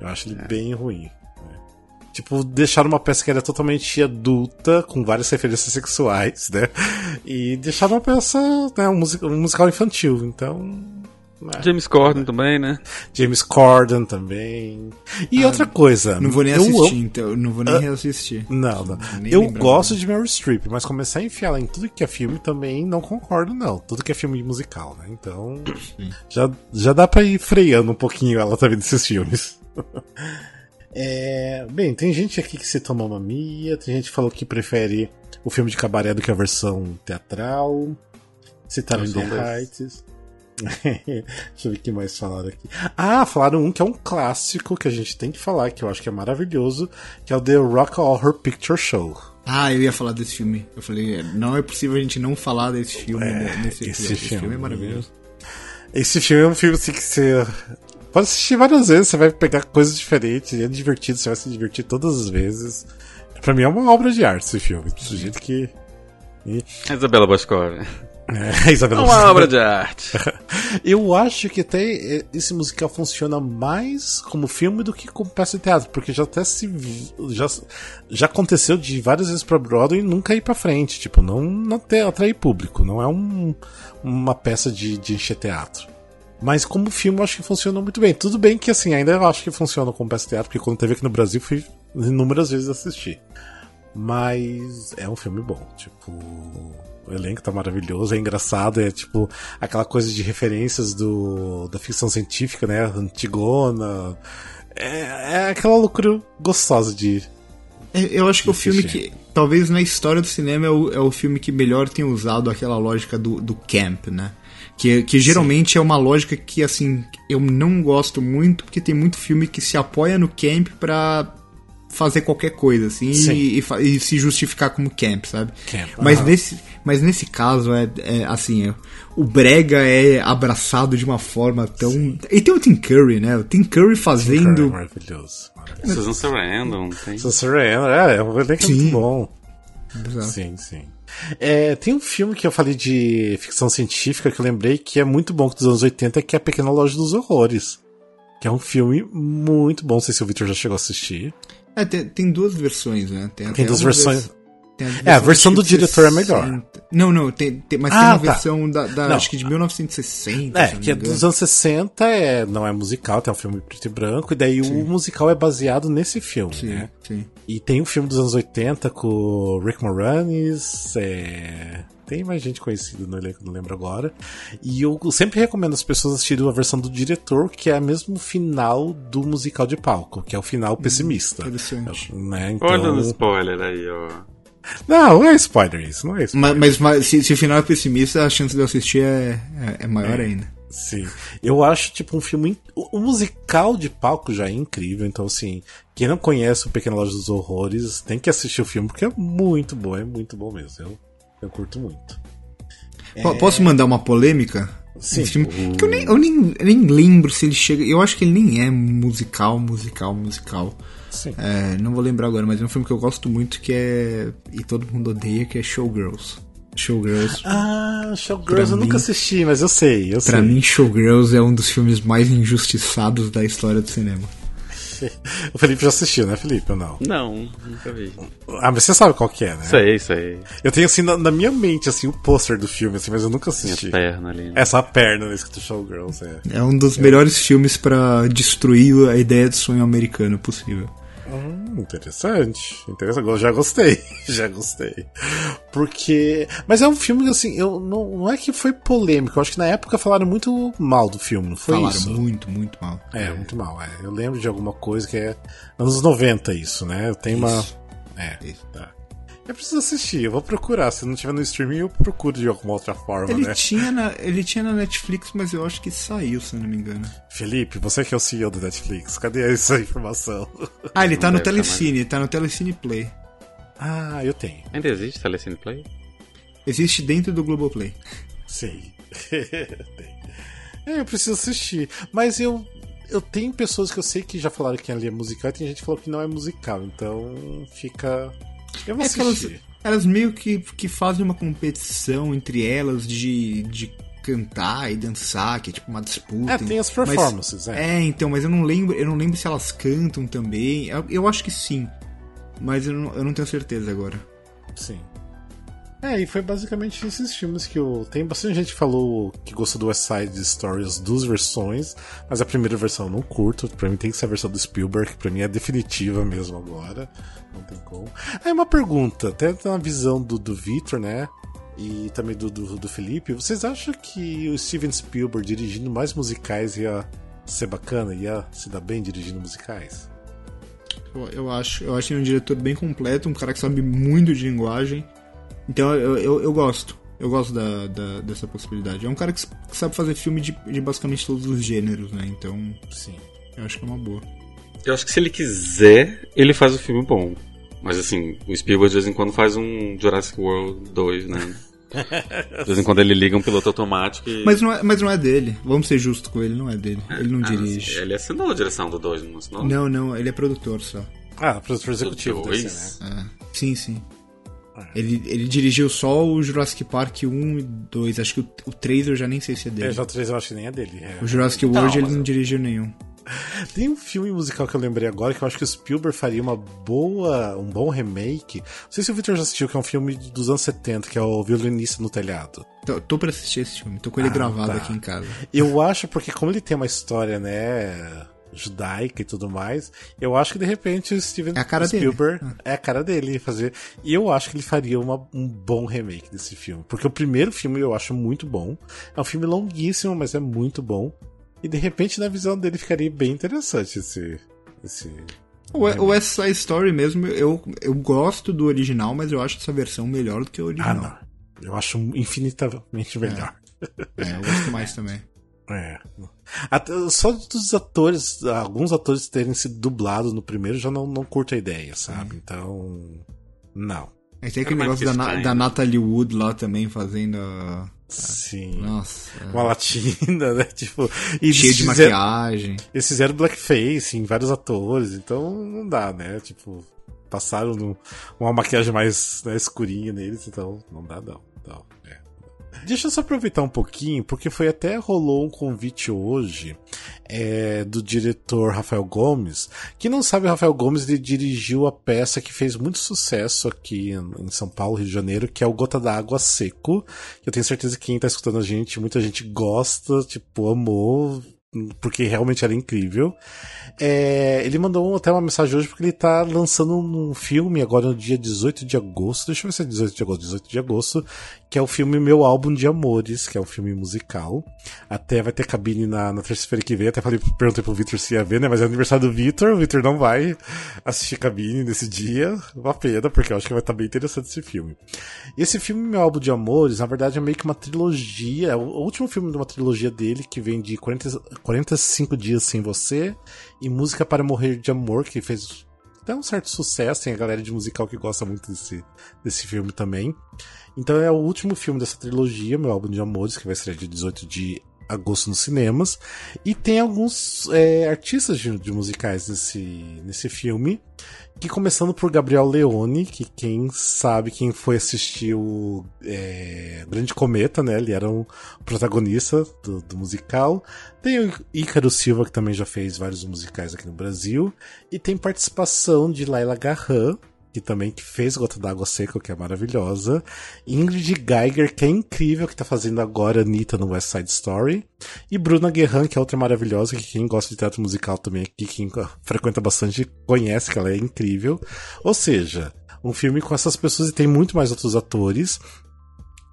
Eu acho ele bem ruim. Tipo, deixaram uma peça que era totalmente adulta, com várias referências sexuais, né? E deixaram uma peça, né, um, music- um musical infantil. Então. né? James Corden também, né? James Corden também. E outra coisa. Ah, Não vou nem eu assistir, então. Não vou nem reassistir. Não, não. Nem Eu gosto de Meryl Streep, mas começar a enfiar ela em tudo que é filme também não concordo, não. Tudo que é filme musical, né? Então. Já, já dá pra ir freando um pouquinho ela também desses filmes. É, bem, tem gente aqui que citou Mamma Mia, tem gente que falou que prefere o filme de cabaré do que a versão teatral. Citaram Eu the. Heights. Deixa eu ver o que mais falaram aqui. Ah, falaram um que é um clássico que a gente tem que falar, que eu acho que é maravilhoso, que é o The Rock Horror Picture Show. Ah, eu ia falar desse filme. Eu falei, não é possível a gente não falar desse filme né, nesse esse filme- filme é maravilhoso. Esse filme é um filme assim que você pode assistir várias vezes, você vai pegar coisas diferentes, é divertido, você vai se divertir todas as vezes. Pra mim é uma obra de arte esse filme, do jeito que. A Isabela Boscov. É, Isabela É uma obra de arte. Eu acho que até esse musical funciona mais como filme do que como peça de teatro, porque já até se já, já aconteceu de várias vezes pra Broadway e nunca ir pra frente, tipo, não, não atrair público, não é um, uma peça de, de encher teatro. Mas como filme eu acho que funciona muito bem. Tudo bem que assim, ainda eu acho que funciona como peça de teatro, porque quando teve aqui no Brasil fui inúmeras vezes assistir. Mas é um filme bom, tipo, O elenco tá maravilhoso, é engraçado, é tipo aquela coisa de referências do, da ficção científica, né? Antigona. É, é aquela loucura gostosa de. É, eu acho que o filme que, talvez na história do cinema, é o, é o filme que melhor tem usado aquela lógica do, do camp, né? Que, que geralmente Sim. é uma lógica que, assim, eu não gosto muito, porque tem muito filme que se apoia no camp pra fazer qualquer coisa, assim, e, e, e, se justificar como camp, sabe? Camp, mas, nesse, mas nesse caso, é, é assim, é, o Brega é abraçado de uma forma tão. Sim. E tem o Tim Curry, né? O Tim Curry fazendo. Tim Curry, maravilhoso. Susan Sarandon, tem. Susan Sarandon, é, é um elenco muito bom. Exato. Sim, sim. É, tem um filme que eu falei de ficção científica que eu lembrei que é muito bom dos anos 80, que é A Pequena Loja dos Horrores. Que é um filme muito bom, não sei se o Victor já chegou a assistir. É, tem, tem duas versões, né? Tem, tem duas versões. É, a versão do diretor 60. é melhor. Não, não, tem, tem mas ah, tem uma tá. versão da, da acho que de 1960. É, que é dos anos 60, é, não é musical, tem um filme preto e branco, e daí sim. o musical é baseado nesse filme, sim, né? Sim. E tem um filme dos anos 80 com o Rick Moranis, é... Tem mais gente conhecida no elenco, não lembro agora. E eu sempre recomendo as pessoas assistirem a versão do diretor, que é a mesmo final do musical de palco, que é o final hum, pessimista. Interessante. Né? Então... Olha o spoiler aí, ó. Não, não é spoiler isso, não é spoiler. Mas, mas se, se, o final é pessimista, a chance de eu assistir é, é, é maior é, ainda. Sim. Eu acho, tipo, um filme. O, o, musical de palco já é incrível, então, assim, quem não conhece o Pequena Loja dos Horrores tem que assistir o filme, porque é muito bom, é muito bom mesmo. Eu, eu curto muito. É... Posso mandar uma polêmica? Sim. Filme, que eu, nem, eu nem, nem lembro se ele chega. Eu acho que ele nem é musical, musical, musical. Sim. É, não vou lembrar agora, mas é um filme que eu gosto muito que é. E todo mundo odeia, que é Showgirls. Showgirls. Ah, Showgirls eu mim, nunca assisti, mas eu sei, eu pra sei. mim, Showgirls é um dos filmes mais injustiçados da história do cinema. o Felipe já assistiu, né, Felipe? Ou não? Não, nunca vi. Ah, mas você sabe qual que é, né? Sei, sei. Eu tenho assim na, na minha mente assim o pôster do filme, assim, mas eu nunca assisti. Minha perna ali. Né? Essa perna né, escrito Showgirls, é. É um dos é. melhores filmes para destruir a ideia de sonho americano possível. Hum, interessante. Interessante. Eu já gostei. já gostei. Porque. Mas é um filme que, assim, eu, não, não é que foi polêmico. Eu acho que na época falaram muito mal do filme, não foi falaram isso? muito, muito mal. É, é, muito mal. É. Eu lembro de alguma coisa que é anos 90 isso, né? Tem uma. É. Isso. Tá. Eu preciso assistir, eu vou procurar. Se não tiver no streaming, eu procuro de alguma outra forma, ele né? Tinha na, ele tinha na Netflix, mas eu acho que saiu, se eu não me engano. Felipe, você que é o CEO do Netflix, cadê essa informação? Ah, ele tá no Telecine, tá no Telecine Play. Ah, eu tenho. Ainda existe Telecine Play? Existe dentro do Globoplay. Sim. é, eu preciso assistir. Mas eu eu tenho pessoas que eu sei que já falaram que ali é musical e tem gente que falou que não é musical, então fica eu vou é elas, elas, meio que, que fazem uma competição entre elas de, de cantar e dançar, que é tipo uma disputa. É, tem as performances, mas, é. É, então, mas eu não lembro, eu não lembro se elas cantam também. Eu, eu acho que sim. Mas eu não, eu não tenho certeza agora. Sim. É, e foi basicamente esses filmes que eu. Tem bastante gente que falou que gostou do West Side Story, as duas versões, mas a primeira versão eu não curto. Pra mim tem que ser a versão do Spielberg, pra mim é definitiva mesmo agora. Não tem como. Aí uma pergunta, até na visão do, do Victor, né? E também do, do, do Felipe, vocês acham que o Steven Spielberg dirigindo mais musicais ia ser bacana? Ia se dar bem dirigindo musicais? Eu, eu acho. Eu acho ele um diretor bem completo, um cara que sabe muito de linguagem então eu, eu, eu gosto. Eu gosto da, da, dessa possibilidade. É um cara que, que sabe fazer filme de, de, basicamente todos os gêneros, né? Então, sim, eu acho que é uma boa. Eu acho que se ele quiser, ele faz o filme bom. Mas assim, o Spielberg de vez em quando faz um Jurassic World 2, né? De vez em quando ele liga um piloto automático e... Mas não é, mas não é dele. Vamos ser justos com ele, não é dele. É, ele não ah, dirige. Ele assinou a direção do 2, não assinou? Não, não, ele é produtor só. Ah, produtor executivo desse, né? É. Sim, sim. Ele, ele dirigiu só o Jurassic Park 1 e 2. Acho que o, o 3 eu já nem sei se é dele. É, já o 3 eu acho que nem é dele. É. O Jurassic World ele não dirigiu nenhum. Tem um filme musical que eu lembrei agora que eu acho que o Spielberg faria uma boa, um bom remake. Não sei se o Victor já assistiu, que é um filme dos anos 70, que é o Violinista no Telhado. Tô, tô pra assistir esse filme, tô com ele ah, gravado tá. aqui em casa. Eu acho porque como ele tem uma história, né judaica e tudo mais. Eu acho que de repente o Steven é a cara Spielberg dele. é a cara dele fazer. E eu acho que ele faria uma, um bom remake desse filme. Porque o primeiro filme eu acho muito bom. É um filme longuíssimo, mas é muito bom. E de repente, na visão dele, ficaria bem interessante esse. esse o, o West Side Story mesmo, eu, eu gosto do original, mas eu acho essa versão melhor do que o original. Ah, não. Eu acho infinitamente melhor. É, é eu gosto mais também. É. Até, só dos atores, alguns atores terem sido dublados no primeiro, já não, não curto a ideia, sabe? Hum. Então. Não. Aí tem aquele negócio da, da Natalie Wood lá também fazendo a. Sim. Nossa. Uma latina, né? Tipo. E Cheio de fizeram, maquiagem. Eles fizeram blackface em vários atores, então não dá, né? Tipo, passaram no, uma maquiagem mais né, escurinha neles, então não dá, não. Deixa eu só aproveitar um pouquinho, porque foi até rolou um convite hoje é, do diretor Rafael Gomes. Que não sabe, Rafael Gomes ele dirigiu a peça que fez muito sucesso aqui em São Paulo, Rio de Janeiro, que é o Gota d'Água Seco. Que eu tenho certeza que quem tá escutando a gente, muita gente gosta, tipo, amou, porque realmente era incrível. É, ele mandou até uma mensagem hoje porque ele tá lançando um filme agora no dia 18 de agosto. Deixa eu ver se é 18 de agosto. 18 de agosto, que é o filme Meu Álbum de Amores, que é um filme musical. Até vai ter cabine na, na terça-feira que vem. Até falei, perguntei pro Victor se ia ver, né? Mas é aniversário do Victor. O Victor não vai assistir cabine nesse dia. Uma pena, porque eu acho que vai estar bem interessante esse filme. E esse filme, Meu Álbum de Amores, na verdade é meio que uma trilogia. É o último filme de uma trilogia dele, que vem de 40, 45 Dias Sem Você e Música para Morrer de Amor, que fez até um certo sucesso. Tem a galera de musical que gosta muito desse, desse filme também. Então é o último filme dessa trilogia, meu álbum de amores, que vai ser dia 18 de agosto nos cinemas. E tem alguns é, artistas de, de, musicais nesse, nesse filme. Que começando por Gabriel Leone, que quem sabe quem foi assistir o é, Grande Cometa, né? Ele era um protagonista do, do, musical. Tem o Ícaro Silva, que também já fez vários musicais aqui no Brasil. E tem participação de Laila Garran, que também que fez Gota d'Água Seca, que é maravilhosa. Ingrid Geiger, que é incrível, que tá fazendo agora Anitta no West Side Story. E Bruna Guerran, que é outra maravilhosa, que quem gosta de teatro musical também aqui, quem frequenta bastante, conhece que ela é incrível. Ou seja, um filme com essas pessoas e tem muito mais outros atores.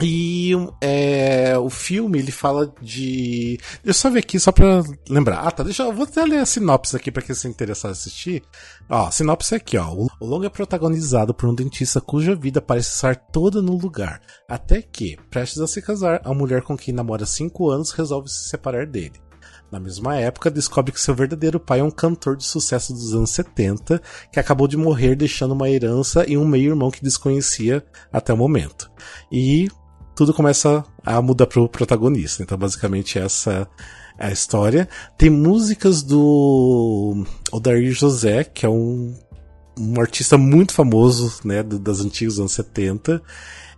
E é, o filme ele fala de. Deixa eu só ver aqui, só pra lembrar. Ah, tá. Deixa eu. Vou até ler a sinopse aqui pra quem se interessar assistir. Ó, a sinopse é aqui, ó. O longa é protagonizado por um dentista cuja vida parece estar toda no lugar. Até que, prestes a se casar, a mulher com quem namora há 5 anos resolve se separar dele. Na mesma época, descobre que seu verdadeiro pai é um cantor de sucesso dos anos 70 que acabou de morrer deixando uma herança e um meio-irmão que desconhecia até o momento. E tudo começa a mudar pro protagonista. Então, basicamente, essa é a história. Tem músicas do Odair José, que é um, um artista muito famoso, né, das antigas anos 70.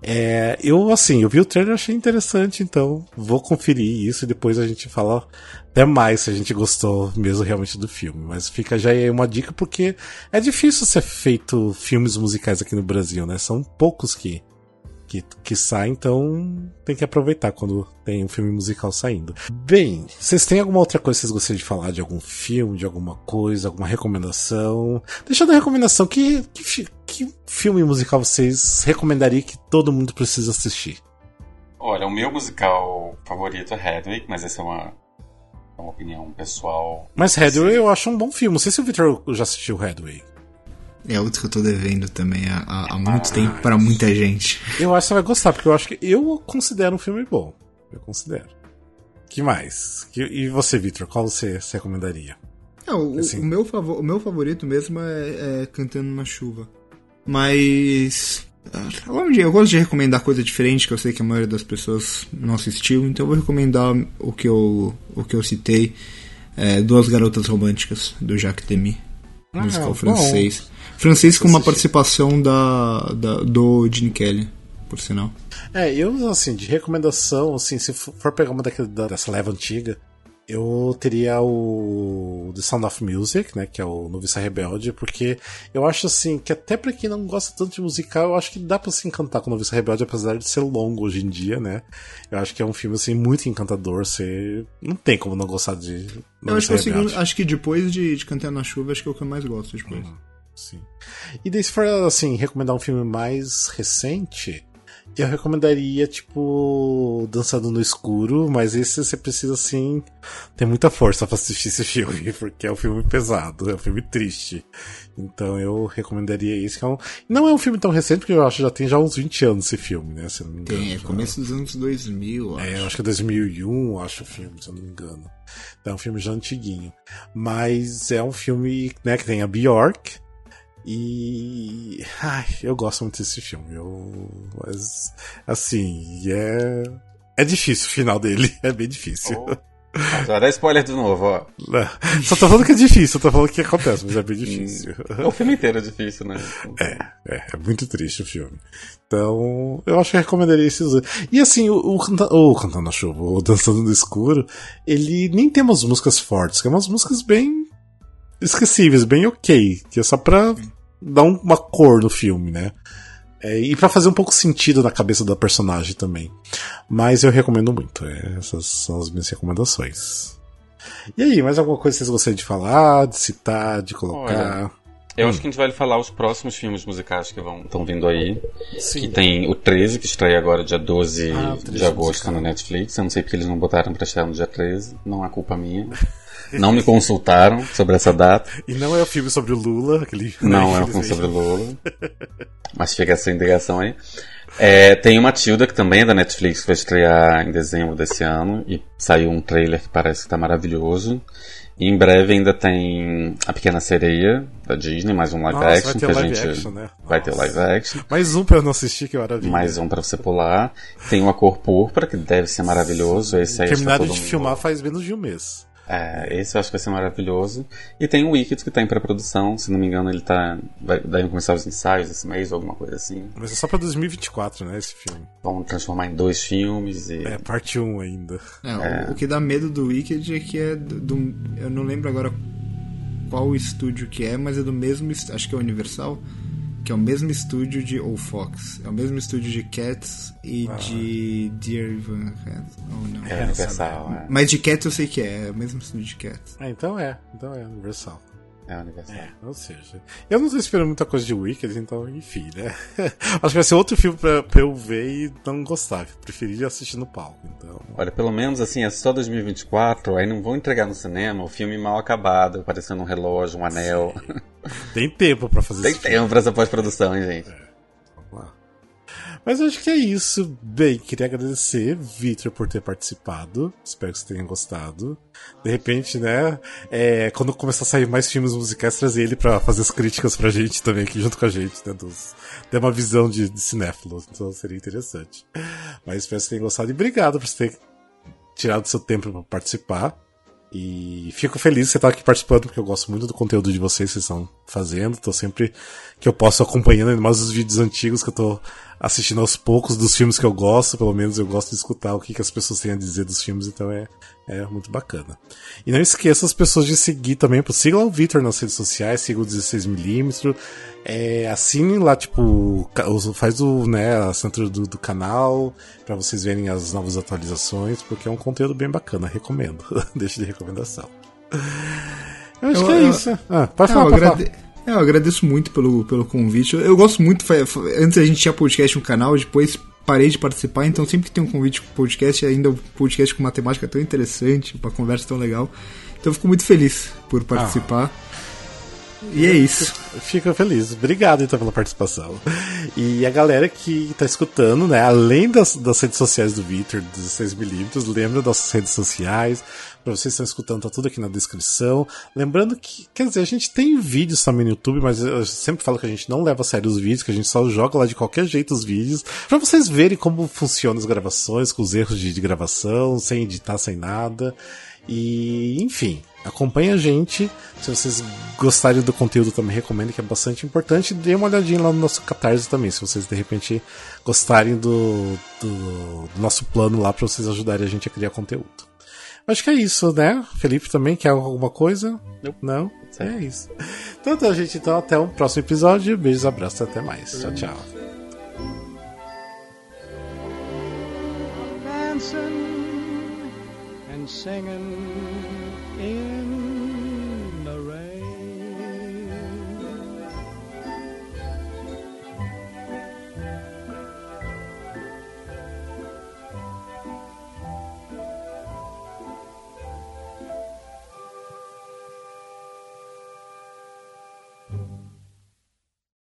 É, eu, assim, eu vi o trailer e achei interessante, então vou conferir isso e depois a gente fala até mais se a gente gostou mesmo realmente do filme. Mas fica já aí uma dica porque é difícil ser feito filmes musicais aqui no Brasil, né? São poucos que que, que sai, então tem que aproveitar quando tem um filme musical saindo. Bem, vocês têm alguma outra coisa que vocês gostariam de falar? De algum filme, de alguma coisa, alguma recomendação? Deixa eu dar recomendação. Que, que, que filme musical vocês recomendariam que todo mundo precisa assistir? Olha, o meu musical favorito é Hedwig, mas essa é uma, é uma opinião pessoal. Mas Hedwig eu acho um bom filme. Não sei se o Victor já assistiu Hedwig. É outro que eu tô devendo também há, há muito tempo para muita gente. Eu acho que você vai gostar, porque eu acho que eu considero um filme bom. Eu considero. que mais? e você, Victor, qual você, você recomendaria? É, o, assim. o, meu favor, o meu favorito mesmo é, é Cantando na Chuva. Mas. Eu gosto de recomendar coisa diferente, que eu sei que a maioria das pessoas não assistiu, então eu vou recomendar o que eu, o que eu citei: é, Duas Garotas Românticas, do Jacques Demy, ah, musical francês. Bom. Francês com uma participação da, da, do Gene Kelly, por sinal. É, eu, assim, de recomendação, assim, se for pegar uma daquela, dessa leva antiga, eu teria o The Sound of Music, né, que é o Noviça Rebelde, porque eu acho assim que até para quem não gosta tanto de musical, eu acho que dá para se encantar com Noviça Rebelde, apesar de ser longo hoje em dia, né? Eu acho que é um filme assim muito encantador, você não tem como não gostar de Eu acho que, é segundo, acho que depois de, de Cantar na Chuva, acho que é o que eu mais gosto depois. Uhum, sim. E daí se for assim, recomendar um filme mais recente, eu recomendaria, tipo, Dançando no Escuro, mas esse você precisa, assim, ter muita força para assistir esse filme, porque é um filme pesado, é um filme triste. Então eu recomendaria esse, que é um... Não é um filme tão recente, porque eu acho que já tem já uns 20 anos esse filme, né? Se não me engano, tem, é começo dos anos 2000, acho. É, eu acho que é 2001, acho o filme, se eu não me engano. Então é um filme já antiguinho. Mas é um filme, né, que tem a Bjork, e. Ai, eu gosto muito desse filme. Eu. Mas, assim, é. É difícil o final dele. É bem difícil. Oh. Vai dar spoiler de novo, ó. Só tô falando que é difícil, tô falando que acontece, mas é bem difícil. O filme inteiro é difícil, né? É, é, é muito triste o filme. Então, eu acho que eu recomendaria esses dois. E assim, o, o, o Cantando na Chuva, o Dançando no Escuro, ele nem tem umas músicas fortes, que é umas músicas bem esquecíveis, bem ok, que é só pra dá uma cor no filme, né? É, e para fazer um pouco sentido na cabeça da personagem também. Mas eu recomendo muito. É, essas são as minhas recomendações. E aí, mais alguma coisa que vocês gostariam de falar, de citar, de colocar? Olha, eu hum. acho que a gente vai falar os próximos filmes musicais que vão estão vindo aí. Sim. Que tem o 13, que estreia agora dia 12 ah, de agosto musical. na Netflix. Eu não sei porque eles não botaram pra estrear no dia 13. Não é culpa minha. Não me consultaram sobre essa data. E não é o filme sobre o Lula, aquele. Não é o filme sobre o Lula. Mas fica essa indicação aí. É, tem uma Tilda que também é da Netflix, que vai estrear em dezembro desse ano. E saiu um trailer que parece que tá maravilhoso. E em breve ainda tem A Pequena Sereia, da Disney, mais um live Nossa, action que a gente. Action, né? Vai ter live action. Mais um pra eu não assistir, que maravilha. Mais um pra você pular. Tem uma cor púrpura, que deve ser maravilhoso. Esse aí Terminaram de mundo... filmar faz menos de um mês. É, esse eu acho que vai ser maravilhoso. E tem o Wicked que tá em pré-produção, se não me engano, ele tá. Vai, começar os ensaios esse mês ou alguma coisa assim. Mas é só pra 2024, né, esse filme. Vão transformar em dois filmes e. É, parte 1 ainda. É, é. O, o, que dá medo do Wicked é que é do, do, Eu não lembro agora qual estúdio que é, mas é do mesmo. Acho que é Universal que é o mesmo estúdio de ou Fox, é o mesmo estúdio de Cats e ah. de Dear Evan Hansen. Oh, não. É Universal, é. Mas de Cats eu sei que é, é o mesmo estúdio de Cats. Ah, então é, então é Universal. É Universal. É, ou seja, eu não tô esperando muita coisa de Wicked, então, enfim, né? Acho que vai ser outro filme pra, pra eu ver e não gostar. Preferir assistir no palco, então. Olha, pelo menos assim, é só 2024, aí não vão entregar no cinema o filme mal acabado, parecendo um relógio, um anel. Tem tempo pra fazer Tem tempo filme. pra essa pós-produção, hein, gente? É. Mas acho que é isso. Bem, queria agradecer, Victor, por ter participado. Espero que você tenha gostado. De repente, né, é, quando começar a sair mais filmes musicais, trazer ele para fazer as críticas pra gente também, aqui junto com a gente, né, dos, ter uma visão de, de cinéfilo. Então seria interessante. Mas espero que você tenha gostado e obrigado por você ter tirado seu tempo para participar. E fico feliz de você estar aqui participando, porque eu gosto muito do conteúdo de vocês que vocês estão fazendo. Tô sempre que eu posso acompanhando, ainda mais os vídeos antigos que eu tô assistindo aos poucos dos filmes que eu gosto, pelo menos eu gosto de escutar o que, que as pessoas têm a dizer dos filmes, então é, é muito bacana. E não esqueça as pessoas de seguir também, siga o Victor nas redes sociais, siga o 16mm, é, assine lá, tipo, faz o, né, a assinatura do, do canal, para vocês verem as novas atualizações, porque é um conteúdo bem bacana, recomendo. Deixa de recomendação. Eu acho eu, que é eu, isso. Ah, pode falar, pode falar. É, eu agradeço muito pelo, pelo convite. Eu, gosto muito, antes a gente tinha podcast no canal, depois parei de participar, então sempre que tem um convite com podcast, ainda um podcast com matemática tão interessante, uma conversa tão legal. Então eu fico muito feliz por participar. Ah. E é isso. Fico feliz. Obrigado então pela participação. E a galera que tá escutando, né? Além das, das redes sociais do Victor, dos 16mm, lembra das nossas redes sociais, Pra vocês que estão escutando, tá tudo aqui na descrição. Lembrando que, quer dizer, a gente tem vídeos também no YouTube, mas eu sempre falo que a gente não leva a sério os vídeos, que a gente só joga lá de qualquer jeito os vídeos, para vocês verem como funcionam as gravações, com os erros de, de gravação, sem editar, sem nada. E, enfim, acompanhe a gente. Se vocês gostarem do conteúdo, também recomendo, que é bastante importante. Dê uma olhadinha lá no nosso Catarse também, se vocês de repente gostarem do, do, do nosso plano lá para vocês ajudarem a gente a criar conteúdo. Acho que é isso, né? Felipe também quer alguma coisa? Não? É isso. Então, então, gente, então até o próximo episódio. Beijos, abraços, até mais. Tchau, tchau. dancing and singing in